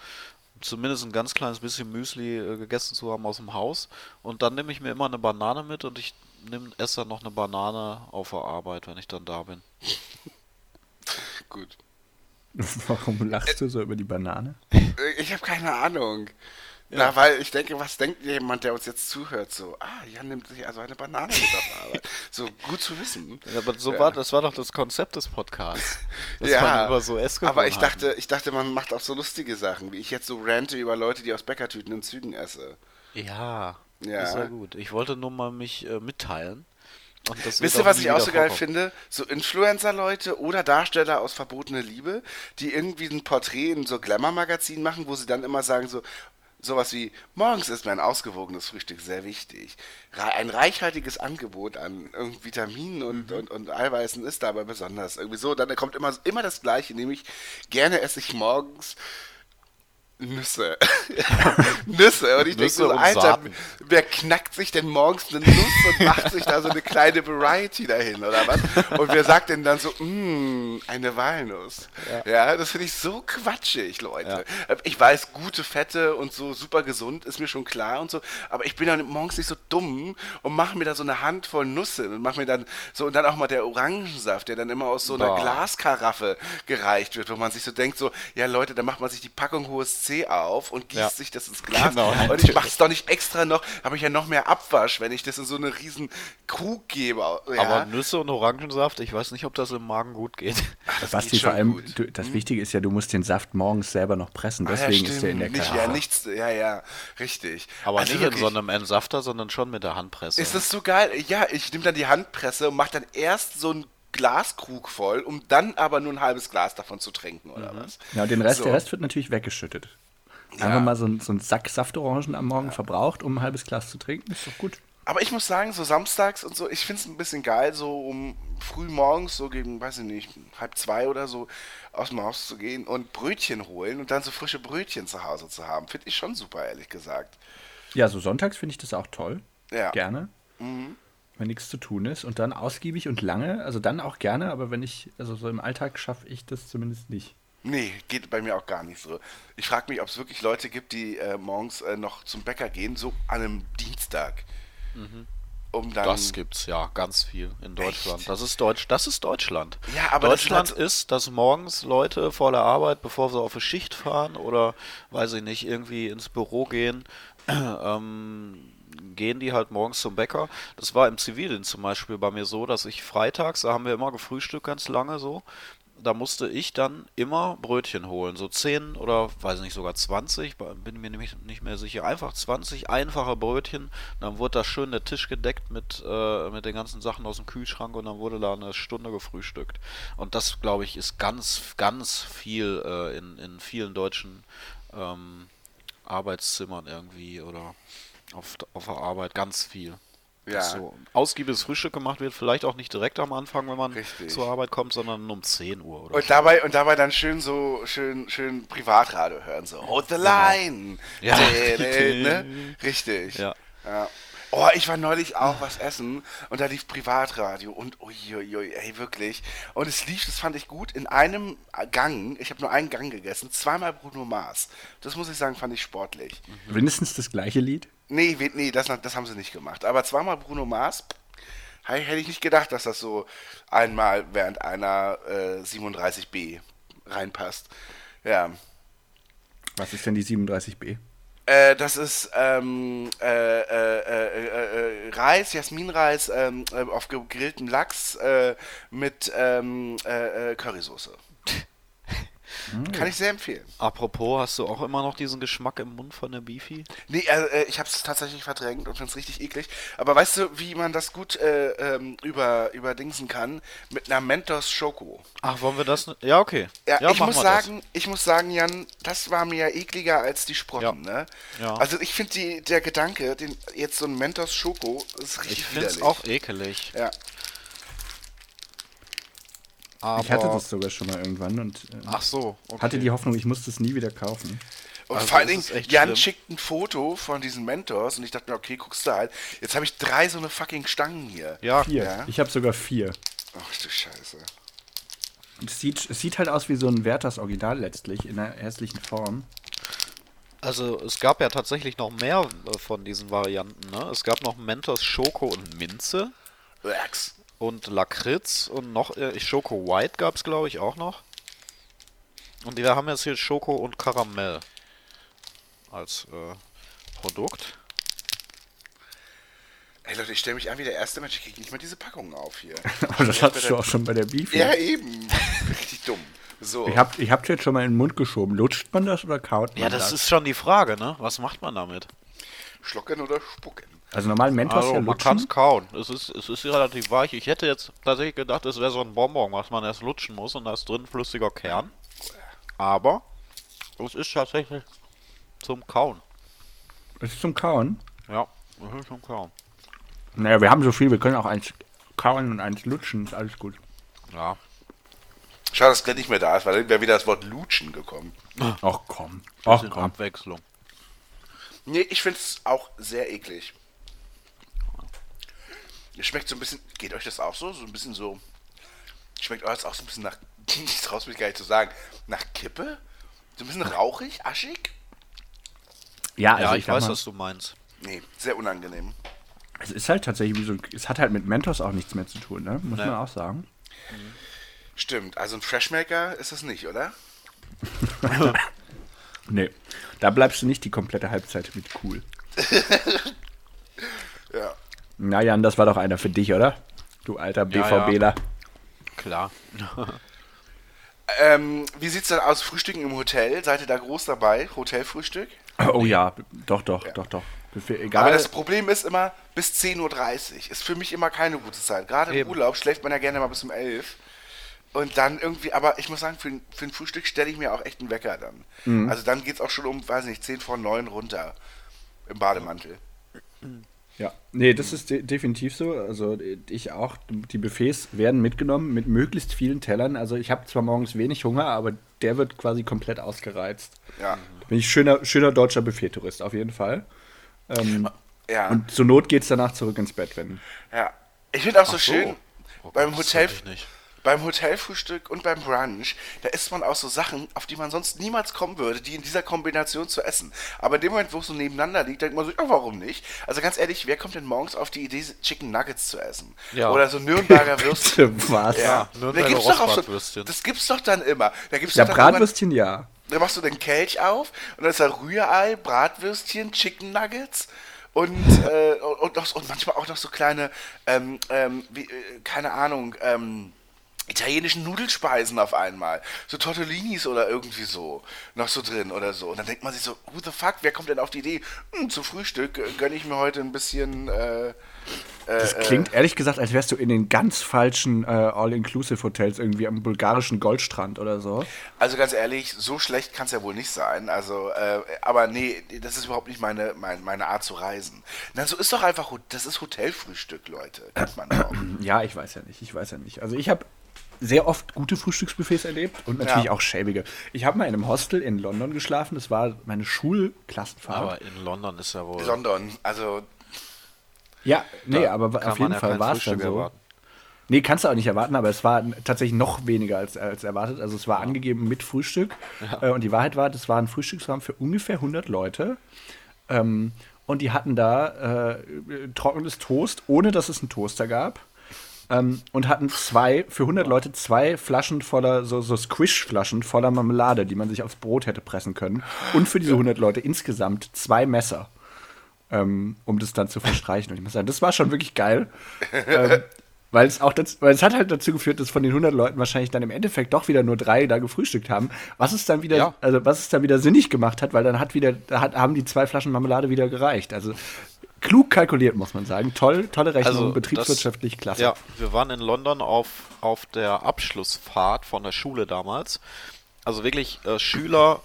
zumindest ein ganz kleines bisschen Müsli äh, gegessen zu haben aus dem Haus. Und dann nehme ich mir immer eine Banane mit und ich nehm, esse dann noch eine Banane auf der Arbeit, wenn ich dann da bin. Gut. Warum lachst du so über die Banane? Äh, Ich habe keine Ahnung. Na, weil ich denke, was denkt jemand, der uns jetzt zuhört? So, ah, Jan nimmt sich also eine Banane mit auf Arbeit. So, gut zu wissen. Ja, aber so Ja. war das war doch das Konzept des Podcasts. Dass ja, man über so aber ich dachte, ich dachte, man macht auch so lustige Sachen, wie ich jetzt so rante über Leute, die aus Bäckertüten in Zügen esse. Ja, Ja. ist ja gut. Ich wollte nur mal mich äh, mitteilen. Und das Wisst ihr, was ich auch so geil finde? So Influencer-Leute oder Darsteller aus Verbotene Liebe, die irgendwie ein Porträt in so Glamour-Magazin machen, wo sie dann immer sagen so, sowas wie, morgens ist mir ein ausgewogenes Frühstück sehr wichtig. Ein reichhaltiges Angebot an Vitaminen und, und, und Eiweißen ist dabei besonders. Irgendwie so, dann kommt immer, immer das Gleiche, nämlich gerne esse ich morgens Nüsse. Nüsse. Und ich denke so, Alter, Saaten. wer knackt sich denn morgens eine Nuss und macht sich da so eine kleine Variety dahin, oder was? Und wer sagt denn dann so, mmm, eine Walnuss? Ja, das finde ich so quatschig, Leute. Ich weiß, gute Fette und so super gesund ist mir schon klar und so, aber ich bin dann morgens nicht so dumm und mache mir da so eine Handvoll Nüsse und mache mir dann so, und dann auch mal der Orangensaft, der dann immer aus so einer Boah. Glaskaraffe gereicht wird, wo man sich so denkt, so, ja Leute, da macht man sich die Packung hohes Auf und gießt Ja. sich das ins Glas. Genau, und ich mache es doch nicht extra noch, habe ich ja noch mehr Abwasch, wenn ich das in so eine riesen Krug gebe. Ja. Aber Nüsse und Orangensaft, ich weiß nicht, ob das im Magen gut geht. das Basti, geht vor allem, gut. Hm? du, das Wichtige ist ja, du musst den Saft morgens selber noch pressen. Ah, ja, Deswegen ist der in der stimmt. nicht, Karaffe. Ja, nichts, ja, ja, richtig. Aber Also nicht wirklich, in so einem Entsafter, sondern schon mit der Handpresse. Ist das so geil? Ja, ich nehme dann die Handpresse und mache dann erst so einen Glaskrug voll, um dann aber nur ein halbes Glas davon zu trinken, oder Mhm. was? Ja, und den Rest, So. der Rest wird natürlich weggeschüttet. Einfach Ja. mal so, so einen Sack Saftorangen am Morgen verbraucht, um ein halbes Glas zu trinken, ist doch gut. Aber ich muss sagen, so samstags und so, ich finde es ein bisschen geil, so um früh morgens, so gegen, weiß ich nicht, halb zwei oder so, aus dem Haus zu gehen und Brötchen holen und dann so frische Brötchen zu Hause zu haben. Finde ich schon super, ehrlich gesagt. Ja, so sonntags finde ich das auch toll. Ja. Gerne. Wenn nichts zu tun ist. Und dann ausgiebig und lange. Also dann auch gerne, aber wenn ich, also so im Alltag schaffe ich das zumindest nicht. Nee, geht bei mir auch gar nicht so. Ich frage mich, ob es wirklich Leute gibt, die äh, morgens äh, noch zum Bäcker gehen, so an einem Dienstag. Um dann. Das gibt's ja ganz viel in Deutschland. Echt? Das ist Deutsch, das ist Deutschland. Ja, aber das ist Deutschland halt- ist, dass morgens Leute vor der Arbeit, bevor sie auf eine Schicht fahren oder weiß ich nicht, irgendwie ins Büro gehen, ähm, gehen die halt morgens zum Bäcker. Das war im Zivildienst zum Beispiel bei mir so, dass ich freitags, da haben wir immer gefrühstückt ganz lange so, da musste ich dann immer Brötchen holen. So 10 oder weiß nicht, sogar 20, bin mir nämlich nicht mehr sicher. Einfach 20 einfache Brötchen. Dann wurde da schön der Tisch gedeckt mit, äh, mit den ganzen Sachen aus dem Kühlschrank und dann wurde da eine Stunde gefrühstückt. Und das, glaube ich, ist ganz, ganz viel äh, in, in vielen deutschen ähm, Arbeitszimmern irgendwie oder auf, auf der Arbeit ganz viel. Ja. Dass so ausgiebiges Frühstück gemacht wird, vielleicht auch nicht direkt am Anfang, wenn man Richtig. zur Arbeit kommt, sondern um 10 Uhr oder Und dabei, und dabei dann schön so, schön, schön Privatradio hören, so, hold the line. Ja. Dä, dä, ne? Richtig. Ja. ja. Oh, ich war neulich auch was essen und da lief Privatradio und uiuiui, ey, wirklich. Und es lief, das fand ich gut, in einem Gang, ich habe nur einen Gang gegessen, zweimal Bruno Mars. Das muss ich sagen, fand ich sportlich. Mindestens das gleiche Lied. Nee, nee, das, das haben sie nicht gemacht. Aber zweimal Bruno Mars, hätte ich nicht gedacht, dass das so einmal während einer äh, 37b reinpasst. Ja. Was ist denn die 37b? Äh, das ist ähm, äh, äh, äh, äh, Reis, Jasminreis ähm, äh, auf gegrillten Lachs mit ähm, äh, Currysoße. Kann ich sehr empfehlen. Apropos, hast du auch immer noch diesen Geschmack im Mund von der Beefy? Nee, äh, äh, ich habe es tatsächlich verdrängt und finde es richtig eklig. Aber weißt du, wie man das gut äh, ähm, über, überdingsen kann? Mit einer Mentos Schoko. Ach, wollen wir das? Ja, okay. Ja, ich machen muss sagen, ich muss sagen, Jan, das war mir ekliger als die Sprotten, Ja. ne? Ja. Also ich finde der Gedanke, den jetzt so ein Mentos Schoko ist Das. richtig Ich finde es auch ekelig. Ja. Aber Ich hatte das sogar schon mal irgendwann und äh, Ach so. Okay. hatte die Hoffnung, ich muss das nie wieder kaufen. Und Also vor allen Dingen, Jan schlimm. schickt ein Foto von diesen Mentos und ich dachte mir, okay, guckst du halt. Jetzt habe ich drei so eine fucking Stangen hier. Ja, Vier. Ja. Ich habe sogar vier. Ach du Scheiße. Es sieht, es sieht halt aus wie so ein Werthers Original letztlich, in einer hässlichen Form. Also es gab ja tatsächlich noch mehr äh, von diesen Varianten. Ne? Es gab noch Mentos Schoko und Minze Uax. Und Lakritz und noch äh, Schoko White gab es glaube ich auch noch. Und wir haben jetzt hier Schoko und Karamell als äh, Produkt. Ey Leute, ich stelle mich an wie der erste Mensch, ich kriege nicht mal diese Packungen auf hier. Aber das hattest du auch schon bei der Beef. Ja, eben. Richtig dumm. So. Ich hab, ich hab dir jetzt schon mal in den Mund geschoben. Lutscht man das oder kaut man Ja, das ist schon die Frage, ne? Was macht man damit? Schlucken oder spucken? Also normal Mentos Also ja man kann es kauen. Es ist, es ist relativ weich. Ich hätte jetzt tatsächlich gedacht, es wäre so ein Bonbon, was man erst lutschen muss und da ist drin flüssiger Kern. Aber es ist tatsächlich zum Kauen. Das ist zum Kauen. Ja, es ist zum Kauen. Naja, wir haben so viel, wir können auch eins kauen und eins lutschen, ist alles gut. Ja. Schade, dass Glenn nicht mehr da ist, weil dann wäre wieder das Wort Lutschen gekommen. Ach komm. Ach Bisschen komm. Abwechslung. Nee, ich finde es auch sehr eklig. Es schmeckt so ein bisschen, geht euch das auch so? So ein bisschen so, schmeckt euch das auch so ein bisschen nach, ich traue mich gar nicht zu sagen, nach Kippe? So ein bisschen rauchig, aschig? Ja, also Ja, ich, ich weiß, mal, was du meinst. Nee, sehr unangenehm. es ist halt tatsächlich wie so, es hat halt mit Mentos auch nichts mehr zu tun, ne? Muss Nee. man auch sagen. Stimmt, also ein Freshmaker ist das nicht, oder? Nee, da bleibst du nicht die komplette Halbzeit mit cool. Ja. Na Jan, das war doch einer für dich, oder? Du alter Ja, ja. BVBler. Klar. Ähm, wie sieht's denn aus, Frühstücken im Hotel? Seid ihr da groß dabei? Hotelfrühstück? Oh ja, doch, doch, doch, doch. Für, egal. Aber das Problem ist immer, bis 10.30 Uhr ist für mich immer keine gute Zeit. Gerade im Eben. Urlaub schläft man ja gerne mal bis um 11. Und dann irgendwie, aber ich muss sagen, für, ein- für ein Frühstück stelle ich mir auch echt einen Wecker dann. Mhm. Also dann geht's auch schon um, weiß nicht, 10 vor 9 runter. Im Bademantel. Ja, nee, das ist de definitiv so. Also ich auch. Die Buffets werden mitgenommen mit möglichst vielen Tellern. Also ich habe zwar morgens wenig Hunger, aber der wird quasi komplett ausgereizt. Ja. Da bin ich schöner, schöner deutscher Buffet-Tourist, auf jeden Fall. Ähm, Ja. und zur Not geht's danach zurück ins Bett, wenn. ja. Ich finde auch so, so. schön, Oh beim Gott, das Hotel. ich nicht. Beim Hotelfrühstück und beim Brunch, da isst man auch so Sachen, auf die man sonst niemals kommen würde, die in dieser Kombination zu essen. Aber in dem Moment, wo es so nebeneinander liegt, denkt man so, ja, warum nicht? Also ganz ehrlich, wer kommt denn morgens auf die Idee, Chicken Nuggets zu essen? Ja. Oder so Nürnberger Würstchen. Was? Ja, Nürnberger da gibt's doch auch so, das gibt's doch dann immer. Da gibt's Ja, doch dann Bratwürstchen ja. Da machst du den Kelch auf und dann ist da Rührei, Bratwürstchen, Chicken Nuggets und, äh, und, noch, und manchmal auch noch so kleine, ähm, ähm, wie, äh, keine Ahnung, ähm, italienischen Nudelspeisen auf einmal. So Tortellinis oder irgendwie so. Noch so drin oder so. Und dann denkt man sich so, who the fuck, wer kommt denn auf die Idee? Hm, zu Frühstück äh, gönne ich mir heute ein bisschen. Äh, Das klingt ehrlich gesagt, als wärst du in den ganz falschen äh, All-Inclusive-Hotels irgendwie am bulgarischen Goldstrand oder so. Also ganz ehrlich, so schlecht kann es ja wohl nicht sein. Also, äh, aber nee, das ist überhaupt nicht meine, mein, meine Art zu reisen. Na, so ist doch einfach, das ist Hotelfrühstück, Leute. Kennt man auch. Ja, ich weiß ja nicht, ich weiß ja nicht. Also ich habe sehr oft gute Frühstücksbuffets erlebt und natürlich Ja. auch schäbige. Ich habe mal in einem Hostel in London geschlafen, das war meine Schulklassenfahrt. Aber in London ist ja wohl. London, also ja, nee, aber auf man jeden ja Fall war es dann so. erwarten. Nee, kannst du auch nicht erwarten, aber es war tatsächlich noch weniger als, als erwartet. Also es war angegeben mit Frühstück. Äh, und die Wahrheit war, das war ein Frühstücksrahmen für ungefähr 100 Leute. Ähm, und die hatten da äh, trockenes Toast, ohne dass es einen Toaster gab. Ähm, und hatten zwei, für 100 Leute zwei Flaschen voller, so, so Squish-Flaschen voller Marmelade, die man sich aufs Brot hätte pressen können. Und für diese 100 Leute insgesamt zwei Messer, ähm, um das dann zu verstreichen. Und ich muss sagen, das war schon wirklich geil. ähm, weil es auch das, weil es hat halt dazu geführt, dass von den 100 Leuten wahrscheinlich dann im Endeffekt doch wieder nur drei da gefrühstückt haben. Was es dann wieder, Ja. also was es dann wieder sinnig gemacht hat, weil dann hat wieder, da hat, haben die zwei Flaschen Marmelade wieder gereicht. Also klug kalkuliert, muss man sagen. Toll, tolle Rechnung, Also, betriebswirtschaftlich das, klasse. Ja, wir waren in London auf, auf der Abschlussfahrt von der Schule damals. Also wirklich äh, Schüler,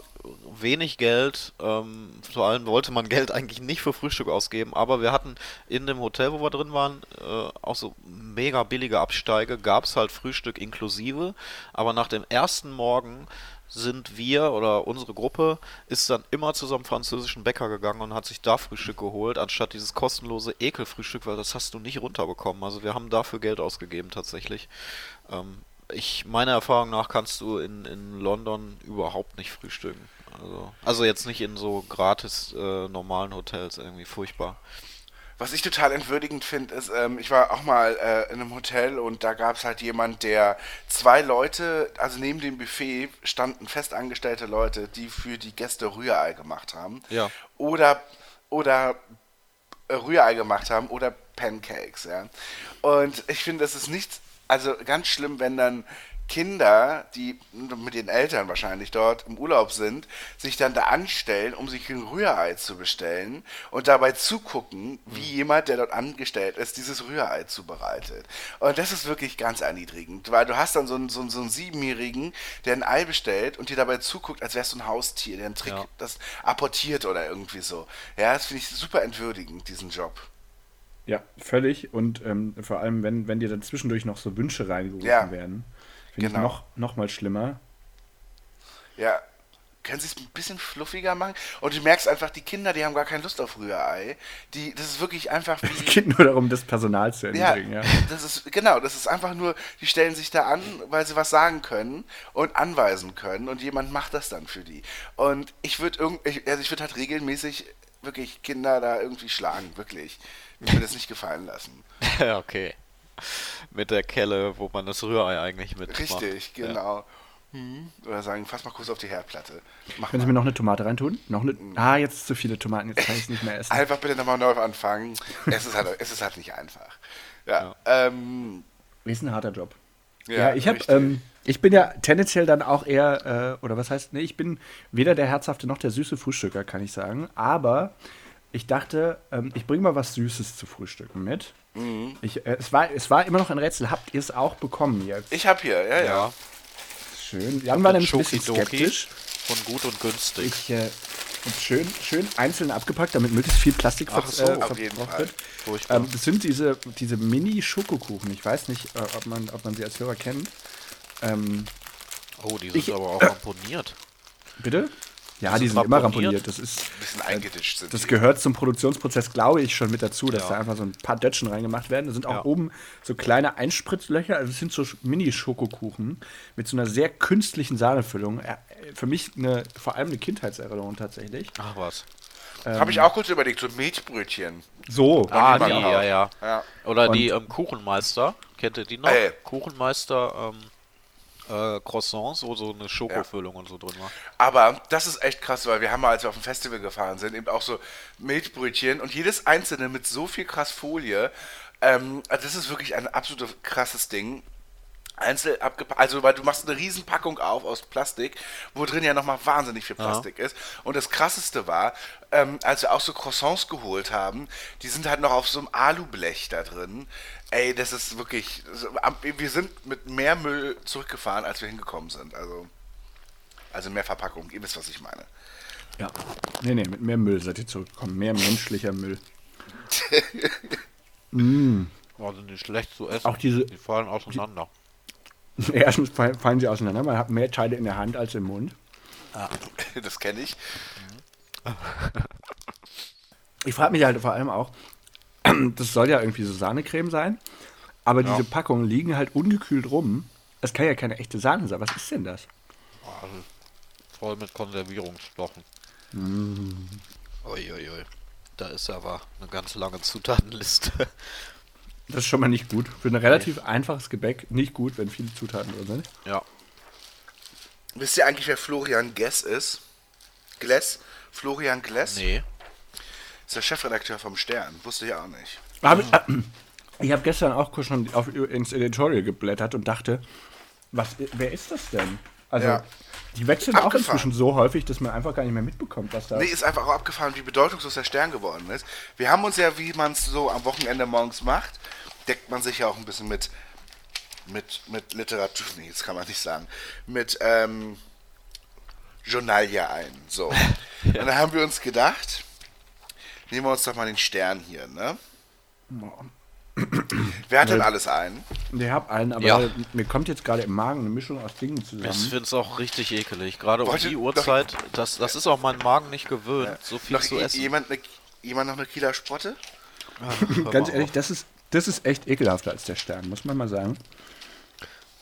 wenig Geld. Ähm, vor allem wollte man Geld eigentlich nicht für Frühstück ausgeben, aber wir hatten in dem Hotel, wo wir drin waren, äh, auch so mega billige Absteige. Gab es halt Frühstück inklusive. Aber nach dem ersten Morgen sind wir oder unsere Gruppe ist dann immer zu so einem französischen Bäcker gegangen und hat sich da Frühstück geholt, anstatt dieses kostenlose Ekelfrühstück, weil das hast du nicht runterbekommen. Also wir haben dafür Geld ausgegeben tatsächlich. Ähm, ich, meiner Erfahrung nach kannst du in, in London überhaupt nicht frühstücken. Also, also jetzt nicht in so gratis äh, normalen Hotels irgendwie furchtbar. Was ich total entwürdigend finde, ist, ähm, ich war auch mal äh, in einem Hotel und da gab es halt jemand, der zwei Leute, also neben dem Buffet standen festangestellte Leute, die für die Gäste Rührei gemacht haben. Ja. Oder, oder äh, Rührei gemacht haben oder Pancakes, ja. Und ich finde, das ist nicht, also ganz schlimm, wenn dann Kinder, die mit den Eltern wahrscheinlich dort im Urlaub sind, sich dann da anstellen, um sich ein Rührei zu bestellen und dabei zugucken, wie jemand, der dort angestellt ist, dieses Rührei zubereitet. Und das ist wirklich ganz erniedrigend, weil du hast dann so einen, so einen, so einen Siebenjährigen, der ein Ei bestellt und dir dabei zuguckt, als wärst du ein Haustier, der einen Trick Ja. das apportiert oder irgendwie so. Ja, das finde ich super entwürdigend, diesen Job. Ja, völlig. Und ähm, vor allem, wenn, wenn dir dann zwischendurch noch so Wünsche reingerufen Ja. werden, finde Genau. ich noch, noch mal schlimmer. Ja, können sie es ein bisschen fluffiger machen? Und du merkst einfach, die Kinder, die haben gar keine Lust auf Rührei. Die, das ist wirklich einfach Es wie. geht nur darum, das Personal zu Ja, erniedrigen. Ja, das ist genau, das ist einfach nur, die stellen sich da an, weil sie was sagen können und anweisen können und jemand macht das dann für die. Und ich würde irgend, ich, also ich würde halt regelmäßig wirklich Kinder da irgendwie schlagen, wirklich. Ich würde das nicht gefallen lassen. ja, okay. Mit der Kelle, wo man das Rührei eigentlich mitmacht. Richtig, Ja. genau. Hm. Oder sagen, fass mal kurz auf die Herdplatte. Mach Können Sie mir noch eine Tomate reintun? Noch eine. Ah, jetzt zu viele Tomaten, jetzt kann ich es nicht mehr essen. Einfach bitte nochmal neu anfangen. es, ist halt, es ist halt nicht einfach. Ja, ähm, Ist ein harter Job. ja, Ja, ich habe, ähm, ich bin ja tendenziell dann auch eher, äh, oder was heißt, nee, ich bin weder der herzhafte noch der süße Frühstücker, kann ich sagen. Aber ich dachte, ähm, ich bringe mal was Süßes zu frühstücken mit. Mhm. Ich, äh, es, war, es war immer noch ein Rätsel. Habt ihr es auch bekommen jetzt? ich habe hier, ja, ja. Ja. Schön. Jan war nämlich ein bisschen skeptisch. Von gut und günstig. Ich äh, hab schön, schön einzeln abgepackt, damit möglichst viel Plastik Ach so, äh, auf jeden verbraucht Fall. wird. Ähm, das sind diese, diese Mini-Schokokuchen. Ich weiß nicht, äh, ob, man, ob man sie als Hörer kennt. Ähm, oh, die sind ich- aber auch ramponiert. bitte? Ja, Die sind immer ramponiert? Das ist Ein bisschen eingedischt sind Das die. gehört zum Produktionsprozess, glaube ich, schon mit dazu, dass Ja. da einfach so ein paar Dötschen reingemacht werden. Da sind auch Ja. oben so kleine Einspritzlöcher, also es sind so Sch- Mini-Schokokuchen mit so einer sehr künstlichen Sahnefüllung. Äh, Für mich eine, vor allem eine Kindheitserinnerung tatsächlich. Ach was. Habe ich auch kurz überlegt, so Milchbrötchen. So, Ah, die ja, ja. Ja. Oder Und- die ähm, Kuchenmeister. Kennt ihr die noch? Ey. Kuchenmeister ähm, äh, Croissants, wo so eine Schokofüllung und so drin war. Aber das ist echt krass, weil wir haben mal, als wir auf dem Festival gefahren sind, eben auch so Milchbrötchen und jedes einzelne mit so viel krass Folie. Ähm, also das ist wirklich ein absolutes krasses Ding. Einzeln abgepackt. Also, weil du machst eine Riesenpackung auf aus Plastik, wo drin ja nochmal wahnsinnig viel Plastik ist. Und das krasseste war, ähm, als wir auch so Croissants geholt haben, die sind halt noch auf so einem Alublech da drin. Ey, das ist wirklich. Wir sind mit mehr Müll zurückgefahren, als wir hingekommen sind. Also, also mehr Verpackung. Ihr wisst, was ich meine. Ja. Nee, nee, mit mehr Müll seid ihr zurückgekommen. Mehr menschlicher Müll. War sind nicht schlecht zu essen. Auch diese- Die fallen auseinander. Erstens fall- fallen sie auseinander, man hat mehr Teile in der Hand als im Mund. Das kenne ich. Ich frage mich halt vor allem auch, das soll ja irgendwie so Sahnecreme sein, aber diese Packungen liegen halt ungekühlt rum. Es kann ja keine echte Sahne sein. Was ist denn das? Also, voll mit Konservierungsstoffen. Uiuiui. Da ist aber eine ganz lange Zutatenliste. Das ist schon mal nicht gut. Für ein relativ einfaches Gebäck nicht gut, wenn viele Zutaten drin sind. ja. Wisst ihr eigentlich, wer Florian Gess ist? Gless? Florian Gless? Nee. Ist der Chefredakteur vom Stern. Wusste ich auch nicht. Hab ich ich habe gestern auch kurz schon auf, ins Editorial geblättert und dachte, was, wer ist das denn? Also, Ja. die wechseln auch Abgefahren. inzwischen so häufig, dass man einfach gar nicht mehr mitbekommt, was da Nee, ist einfach auch abgefahren, wie bedeutungslos der Stern geworden ist. Wir haben uns ja, wie man es so am Wochenende morgens macht, deckt man sich ja auch ein bisschen mit, mit, mit Literatur, nee, das kann man nicht sagen, mit ähm, Journalia ein. So. Und dann haben wir uns gedacht, nehmen wir uns doch mal den Stern hier, ne? Wer hat denn alles ein? Ich habe einen, aber Ja. mir kommt jetzt gerade im Magen eine Mischung aus Dingen Ich zusammen. finde es auch richtig ekelig. Gerade um die Uhrzeit. Das, das ist auch mein Magen nicht gewöhnt, so viel noch zu essen. Jemand, ne, jemand noch eine Kieler Sprotte? Ganz ehrlich, das ist, das ist echt ekelhafter als der Stern, muss man mal sagen.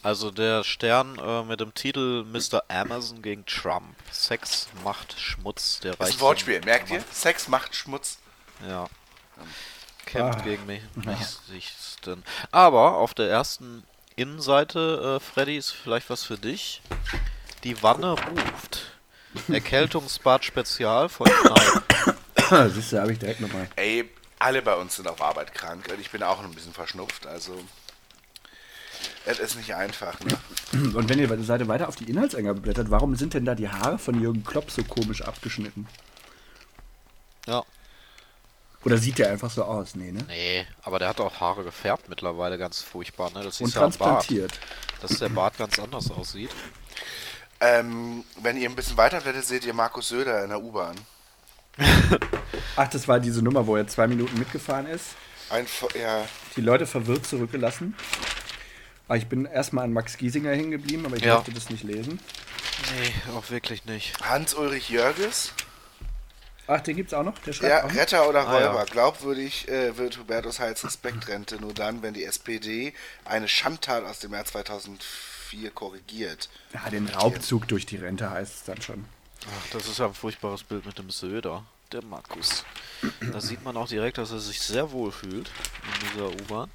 Also der Stern äh, mit dem Titel Mr. Amazon gegen Trump. Sex macht Schmutz. Der Das ist reicht ein Wortspiel, merkt ihr? Sex macht Schmutz. Ja. Kämpft gegen mich. Mächtigsten. Aber auf der ersten Innenseite, äh, Freddy, ist vielleicht was für dich. Die Wanne ruft. Erkältungsbad Spezial von Kneipp. Siehst du, habe ich direkt nochmal. Ey, alle bei uns sind auf Arbeit krank und ich bin auch ein bisschen verschnupft, also es ist nicht einfach. Ne? Und wenn ihr bei der Seite weiter auf die Inhaltsangabe blättert, warum sind denn da die Haare von Jürgen Klopp so komisch abgeschnitten? Ja. Oder sieht der einfach so aus? Nee, ne? Nee, aber der hat auch Haare gefärbt mittlerweile, ganz furchtbar, ne? Das Und ist ja am Bart. transplantiert. Dass der Bart ganz anders aussieht. Ähm, wenn ihr ein bisschen weiter werdet, seht ihr Markus Söder in der U-Bahn. Ach, das war diese Nummer, wo er zwei Minuten mitgefahren ist. Ein, ja, Die Leute verwirrt zurückgelassen. Aber ich bin erstmal an Max Giesinger hängen geblieben, aber ich Ja. möchte das nicht lesen. Nee, auch wirklich nicht. Hans-Ulrich Jörges, Ach, den gibt's auch noch? Der schreibt ja, auch? Retter oder Ah, ja. Räuber. Glaubwürdig äh, wird Hubertus Heils Respektrente nur dann, wenn die SPD eine Schandtat aus dem Jahr 2004 korrigiert. Ja, den Raubzug durch die Rente heißt es dann schon. Ach, das ist ja ein furchtbares Bild mit dem Söder. Der Markus. Da sieht man auch direkt, dass er sich sehr wohl fühlt in dieser U-Bahn.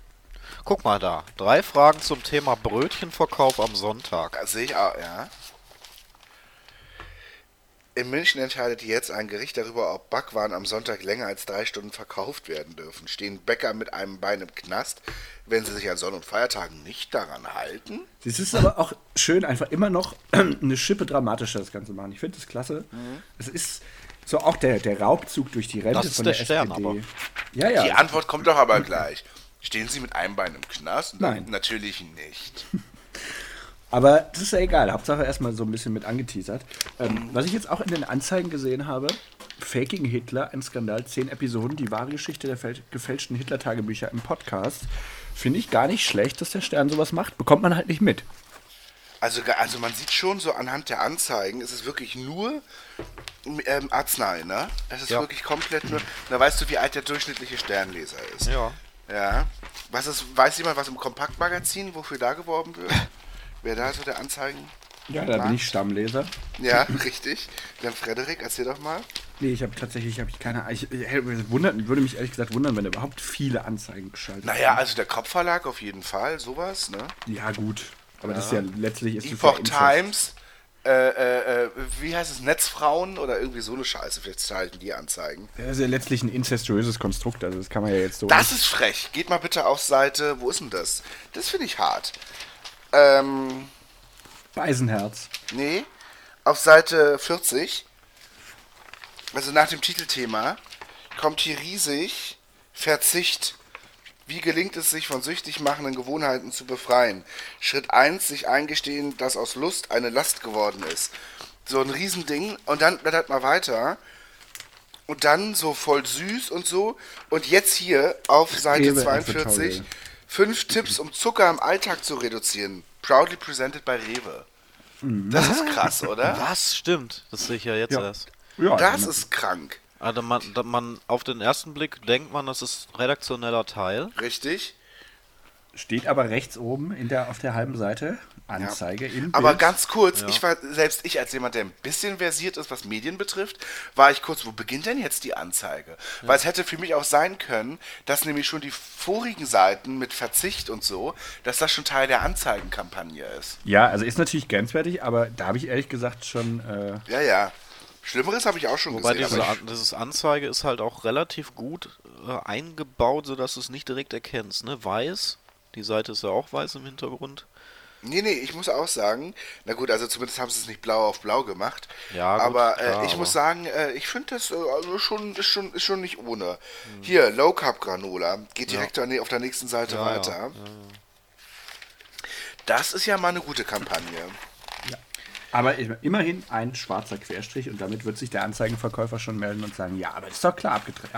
Guck mal da. Drei Fragen zum Thema Brötchenverkauf am Sonntag. Sehe ich auch, ja. In München entscheidet jetzt ein Gericht darüber, ob Backwaren am Sonntag länger als drei Stunden verkauft werden dürfen. Stehen Bäcker mit einem Bein im Knast, wenn sie sich an Sonn- und Feiertagen nicht daran halten? Es ist aber auch schön, einfach immer noch eine Schippe dramatischer das Ganze machen. Ich finde das klasse. Mhm. Es ist so auch der, der Raubzug durch die Rente Das ist von der der, Stern SPD. aber. Ja, ja. Die Antwort kommt doch aber gleich. Stehen sie mit einem Bein im Knast? Nein. Natürlich nicht. Aber das ist ja egal. Hauptsache erstmal so ein bisschen mit angeteasert. Ähm, was ich jetzt auch in den Anzeigen gesehen habe, Faking Hitler, ein Skandal, zehn Episoden, die wahre Geschichte der fäl- gefälschten Hitler-Tagebücher im Podcast. Finde ich gar nicht schlecht, dass der Stern sowas macht. Bekommt man halt nicht mit. Also, also man sieht schon so anhand der Anzeigen, es ist wirklich nur ähm, Arznei, ne? Es ist Ja. wirklich komplett nur. Da weißt du, wie alt der durchschnittliche Sternleser ist. Ja. Ja. Was ist, weiß jemand, was im Kompaktmagazin, wofür da geworben wird? Wer da so der Anzeigen? Ja, da bin ich Stammleser. Ja, richtig. Dann Frederik, erzähl doch mal. Nee, ich habe tatsächlich hab ich keine ich, ich, ich wundert, würde mich ehrlich gesagt wundern, wenn überhaupt viele Anzeigen geschaltet Naja, also der Kopfverlag auf jeden Fall, sowas, ne? Ja, gut. Aber das ist ja letztlich ist Epoch ja. Times, äh, äh, äh, wie heißt es, Netzfrauen oder irgendwie so eine Scheiße, vielleicht schalten die Anzeigen. Das ist ja letztlich ein incestuöses Konstrukt, also das kann man ja jetzt so. Das ist frech. Geht mal bitte auf Seite, wo ist denn das? Das finde ich hart. Ähm, Beisenherz. nee, auf Seite 40, also nach dem Titelthema, kommt hier riesig Verzicht. Wie gelingt es sich von süchtig machenden Gewohnheiten zu befreien? Schritt 1, sich eingestehen, dass aus Lust eine Last geworden ist. So ein Riesending und dann blättert mal weiter. Und dann so voll süß und so. Und jetzt hier auf Seite Rewe 42, Advertorial. Fünf Tipps, um Zucker im Alltag zu reduzieren. Proudly presented bei Rewe. Das ist krass, oder? Was? Stimmt. Das sehe ich ja jetzt Ja. erst. Ja, Das ist krank. Also man, da man, auf den ersten Blick denkt man, das ist redaktioneller Teil. Richtig? steht aber rechts oben in der, auf der halben Seite Anzeige im Aber Bild. ganz kurz, ich war, selbst ich als jemand, der ein bisschen versiert ist, was Medien betrifft, war ich kurz, wo beginnt denn jetzt die Anzeige? Weil es hätte für mich auch sein können, dass nämlich schon die vorigen Seiten mit Verzicht und so, dass das schon Teil der Anzeigenkampagne ist. Ja, also ist natürlich grenzwertig, aber da habe ich ehrlich gesagt schon. Äh, Ja, ja. Schlimmeres habe ich auch schon Wobei gesehen. diese, aber An dieses Anzeige ist halt auch relativ gut äh, eingebaut, sodass du es nicht direkt erkennst. Ne? Weiß, die Seite ist ja auch weiß im Hintergrund. Nee, nee, ich muss auch sagen, na gut, also zumindest haben sie es nicht blau auf blau gemacht. Ja, gut, aber äh, klar, ich aber- muss sagen, äh, ich finde das äh, also schon, ist schon, ist schon nicht ohne. Hm. Hier, Low Carb Granola, geht direkt die- auf der nächsten Seite Ja, ja, weiter. Das ist ja mal eine gute Kampagne. Aber immerhin ein schwarzer Querstrich und damit wird sich der Anzeigenverkäufer schon melden und sagen: Ja, aber das ist doch klar abgegangen.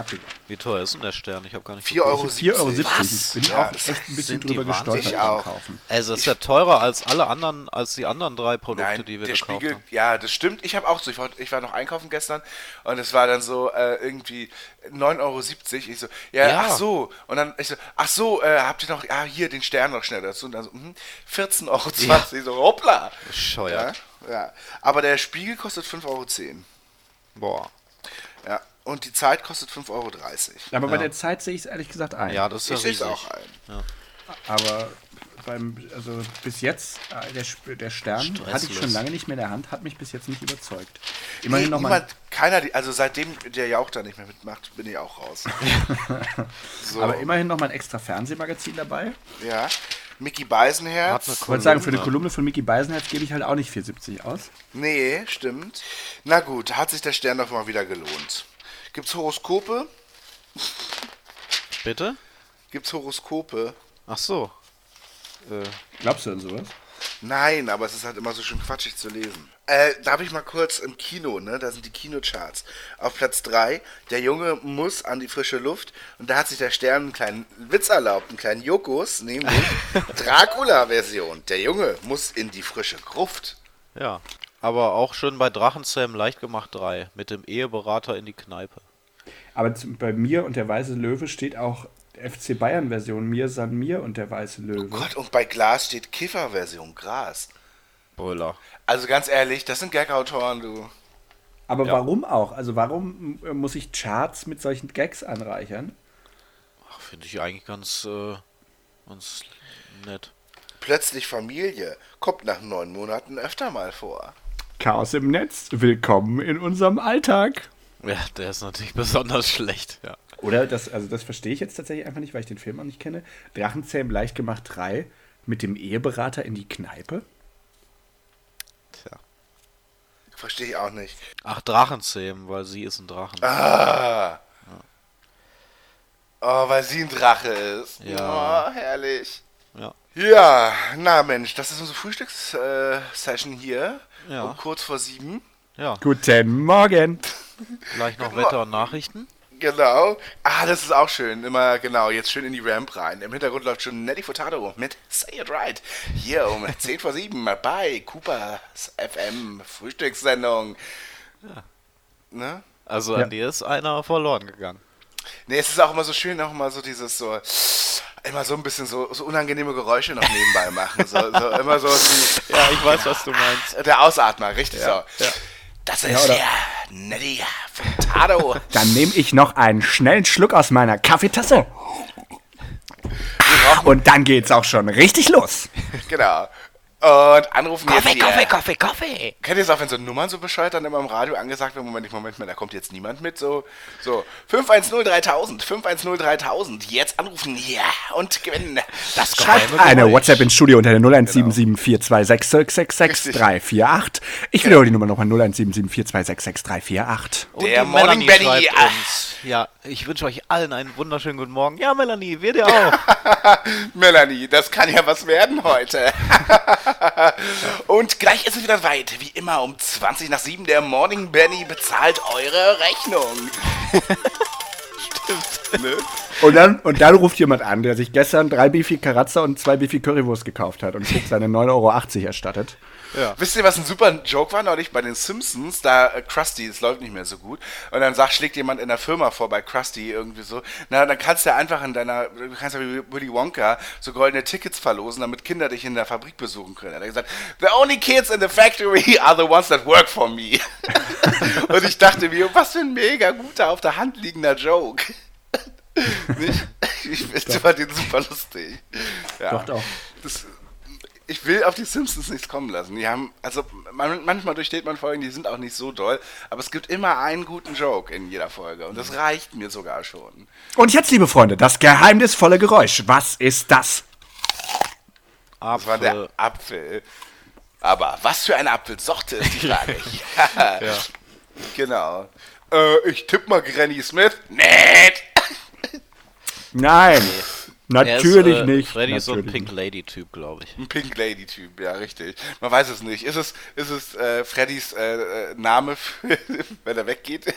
Wie teuer ist denn der Stern? Ich habe gar nicht 4,70 Euro. 4,70 Euro. Was? Ich bin Ja, auch echt ein bisschen drüber gestolpert Ich beim. Kaufen. Also es ist ja teurer als alle anderen, als die anderen drei Produkte, Nein, die wir der gekauft Spiegel, haben. ja, das stimmt. Ich habe auch so, ich war, ich war noch einkaufen gestern und es war dann so äh, irgendwie 9,70 Euro. Ich so, ja, Ja. ach so. Und dann ich so, ach so, äh, habt ihr noch, ah, hier den Stern noch schnell dazu. Und dann so, mhm, 14,20 Euro. Ich so, hoppla. Ja, Bescheuert. Ja. Aber der Spiegel kostet 5,10 Euro. Boah. Ja. Und die Zeit kostet 5,30 Euro. Aber bei der Zeit sehe ich es ehrlich gesagt ein. Ja, das ist ja Ich sehe riesig. auch ein. Aber beim, also bis jetzt, äh, der, der Stern hatte ich schon lange nicht mehr in der Hand, hat mich bis jetzt nicht überzeugt. Nee, Immerhin noch mal. niemand, keiner, also seitdem der Jauch da nicht mehr mitmacht, bin ich auch raus. so, Aber immerhin noch mal ein extra Fernsehmagazin dabei. ja. Mickey Beisenherz. Ich wollte sagen, für eine Kolumne. Von Mickey Beisenherz gebe ich halt auch nicht 4,70 aus. Nee, stimmt. Na gut, hat sich der Stern doch mal wieder gelohnt. Gibt's Horoskope? Bitte? Gibt's Horoskope? Ach so. Glaubst du an sowas? Nein, aber es ist halt immer so schön quatschig zu lesen. Äh, darf ich mal kurz im Kino, ne? Da sind die Kinocharts. Auf Platz 3, der Junge muss an die frische Luft und da hat sich der Stern einen kleinen Witz erlaubt, einen kleinen Jokus, nämlich Dracula-Version. Der Junge muss in die frische Gruft. Ja. Aber auch schön bei Drachenzähmen leicht gemacht 3 mit dem Eheberater in die Kneipe. Aber bei mir und der Weiße Löwe steht auch FC Bayern-Version Mir San Mir und der Weiße Löwe. Gott, und bei Glas steht Kiffer-Version, Gras. Brüller. Also ganz ehrlich, das sind Gag-Autoren, du. Aber Ja. warum auch? Also warum muss ich Charts mit solchen Gags anreichern? Ach, Finde ich eigentlich ganz, äh, ganz nett. Plötzlich Familie kommt nach neun Monaten öfter mal vor. Chaos im Netz, willkommen in unserem Alltag. Ja, der ist natürlich besonders schlecht, ja. Oder das, also das verstehe ich jetzt tatsächlich einfach nicht, weil ich den Film auch nicht kenne. Drachenzähm leicht gemacht 3 mit dem Eheberater in die Kneipe. Verstehe ich auch nicht. Ach, Drachenzähmen, weil sie ist ein Drachen. Ah. Oh, weil sie ein Drache ist. Ja. Oh, herrlich. Ja. Ja, na Mensch, das ist unsere Frühstückssession hier. Ja. Um kurz vor sieben. Ja, Guten Morgen. gleich noch Wetter und Nachrichten. Genau. Ah, das ist auch schön. Immer, genau, jetzt schön in die Ramp rein. Im Hintergrund läuft schon Nelly Furtado mit Say It Right. Hier um 10 vor 7 bei Coopers FM Frühstückssendung. Ne? Also an Ja. dir ist einer verloren gegangen. Ne, es ist auch immer so schön, auch mal so dieses so, immer so ein bisschen so, so unangenehme Geräusche noch nebenbei machen. So, so immer so die, Ja, ich weiß, was du meinst. der Ausatmer, richtig so. ja. Das ist ja Nelly Furtado. Dann nehme ich noch einen schnellen Schluck aus meiner Kaffeetasse. Und dann geht's auch schon richtig los. genau. Und anrufen jetzt hier. Kaffee, Kaffee. Kennt ihr es auch, wenn so Nummern so bescheuert dann immer im Radio angesagt werden? Moment, Moment mal, da kommt jetzt niemand mit. So, so 510 3000, 510 3000. Jetzt anrufen hier und gewinnen. Das Schreibt eine WhatsApp ins Studio unter der 01774266666348. Ich wiederhole die Nummer nochmal 017742666348. Und Der die Morning Benny. Ja, ich wünsche euch allen einen wunderschönen guten Morgen. Ja, Melanie, wir dir auch. Melanie, das kann ja was werden heute. Und gleich ist es wieder weit. Wie immer um 20 nach 7. Der Morning Benny bezahlt eure Rechnung. Stimmt. Ne? Und dann, und dann ruft jemand an, der sich gestern drei Beefy Karazza und zwei Beefy Currywurst gekauft hat und kriegt seine 9,80 Euro erstattet. Wisst ihr, was ein super Joke war neulich bei den Simpsons? Da äh, Krusty, es läuft nicht mehr so gut. Und dann sagt, schlägt jemand in der Firma vor bei Krusty irgendwie so. Na, dann kannst du ja einfach in deiner, du kannst ja wie Willy Wonka so goldene Tickets verlosen, damit Kinder dich in der Fabrik besuchen können. Er hat gesagt, the only kids in the factory are the ones that work for me. Und ich dachte mir, was für ein mega guter, auf der Hand liegender Joke. Nicht? Ich fand den super lustig. Ja. Doch, doch. Das, ich will auf die Simpsons nichts kommen lassen. Die haben, also man, manchmal durchsteht man Folgen, die sind auch nicht so doll, aber es gibt immer einen guten Joke in jeder Folge und das reicht mir sogar schon. Und jetzt, liebe Freunde, das geheimnisvolle Geräusch. Was ist das? Das war der Apfel. Aber was für eine Apfelsorte ist die Frage. ja. Genau. Äh, ich tippe mal Granny Smith. Nett! Nein, natürlich er ist, äh, nicht. Freddy ist so ein natürlich Pink. Lady-Typ, glaube ich. Ein Pink Lady-Typ, ja, richtig. Man weiß es nicht. Ist es, ist es äh, Freddys äh, äh, Name, für, wenn er weggeht?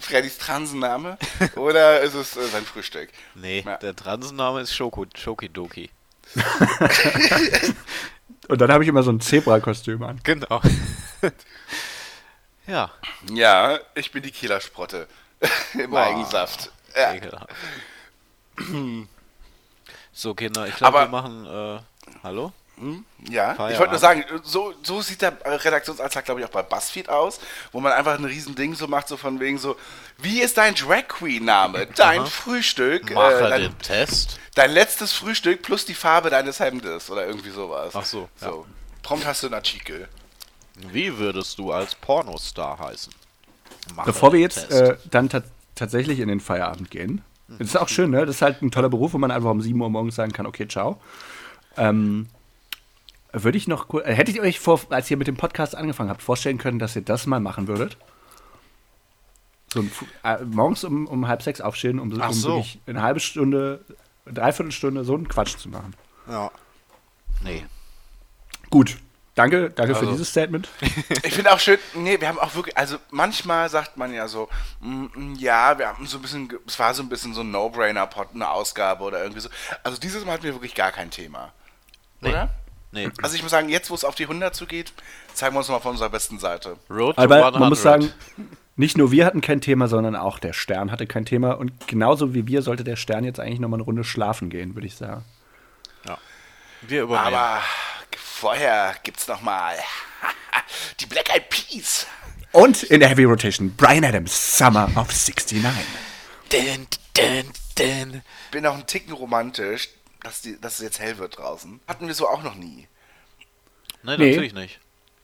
Freddys Transenname? Oder ist es äh, sein Frühstück? Nee, Ja. der Transenname ist Shoko, Shokidoki. Und dann habe ich immer so ein Zebra-Kostüm an. Genau. ja, Ja, ich bin die Kieler-Sprotte. Im Boah. Eigensaft. Ja. ekelhaft. So, Kinder, ich glaube, wir machen. Äh, hallo? Ja, ich Feierabend. wollte nur sagen, so, so sieht der Redaktionsalltag, glaube ich, auch bei BuzzFeed aus, wo man einfach ein Riesending so macht, so von wegen so, wie ist dein Drag Queen-Name? Dein Frühstück, äh, Mache dein, den Test. dein letztes Frühstück plus die Farbe deines Hemdes oder irgendwie sowas. Ach so, ja. so. Prompt hast du einen Artikel. Wie würdest du als Pornostar heißen? Mache Bevor wir jetzt äh, dann ta tatsächlich in den Feierabend gehen, das ist auch schön, ne? Das ist halt ein toller Beruf, wo man einfach um 7 Uhr morgens sagen kann, okay, ciao. Ähm, würde ich noch kurz, äh, hättet ihr euch vor, als ihr mit dem Podcast angefangen habt, vorstellen können, dass ihr das mal machen würdet? So ein, äh, morgens um, um halb sechs aufstehen, um, Ach um so. wirklich eine halbe Stunde, dreiviertel Stunde so einen Quatsch zu machen. Ja. Nee. Gut, danke, danke für Also- dieses Statement. Ich finde auch schön, nee, wir haben auch wirklich, also manchmal sagt man ja so, mm, mm, ja, wir haben so ein bisschen, es war so ein bisschen so ein No-Brainer-Pot, eine Ausgabe oder irgendwie so. Also dieses Mal hatten wir wirklich gar kein Thema. Oder? Nee. Also ich muss sagen, jetzt wo es auf die 100 zugeht, zeigen wir uns mal von unserer besten Seite. Road to Aber 100. man muss sagen, nicht nur wir hatten kein Thema, sondern auch der Stern hatte kein Thema. Und genauso wie wir sollte der Stern jetzt eigentlich nochmal eine Runde schlafen gehen, würde ich sagen. wir übernehmen. Aber vorher gibt's noch mal die Black Eyed Peas. Und in der Heavy Rotation Brian Adams, Summer of 69. Dun, dun, dun. Bin auch ein Ticken romantisch, dass, die, dass es jetzt hell wird draußen. Hatten wir so auch noch nie. Nee, Nee. natürlich nicht.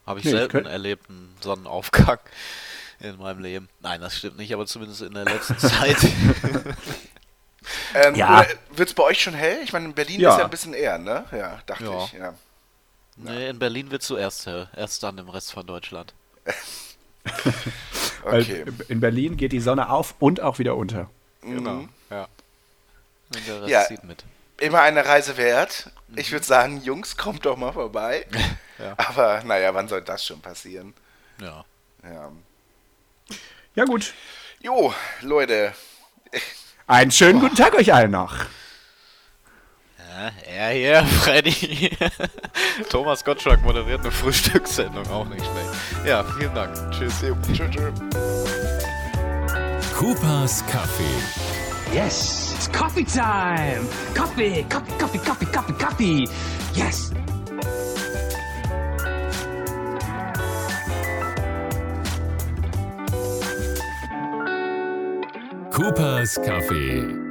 Habe ich Nee, ich selten könnt- erlebt, einen Sonnenaufgang in meinem Leben. Nein, das stimmt nicht, aber zumindest in der letzten Zeit. Ähm, Ja. Wird es bei euch schon hell? Ich meine, in Berlin Ja. ist ja ein bisschen eher, ne? Ja, dachte Ja. ich. Ja. Nee, in Berlin wird zuerst hell, erst dann im Rest von Deutschland. Okay. In Berlin geht die Sonne auf und auch wieder unter. Genau. Ja. Und der Rest Ja. zieht mit. Immer eine Reise wert. Ich würde sagen, Jungs, kommt doch mal vorbei. Ja. Aber naja, wann soll das schon passieren? Ja. Ja. Ja, gut. Jo, Leute. Einen schönen guten Tag euch allen noch. Ja, er hier, Freddy. Thomas Gottschalk moderiert eine Frühstückssendung, auch nicht schlecht. Ja, vielen Dank. Tschüss. Tschüss, tschüss. Coopers Kaffee. Yes, it's coffee time. Coffee, coffee, coffee, coffee, coffee, coffee. Yes. Coopers Kaffee.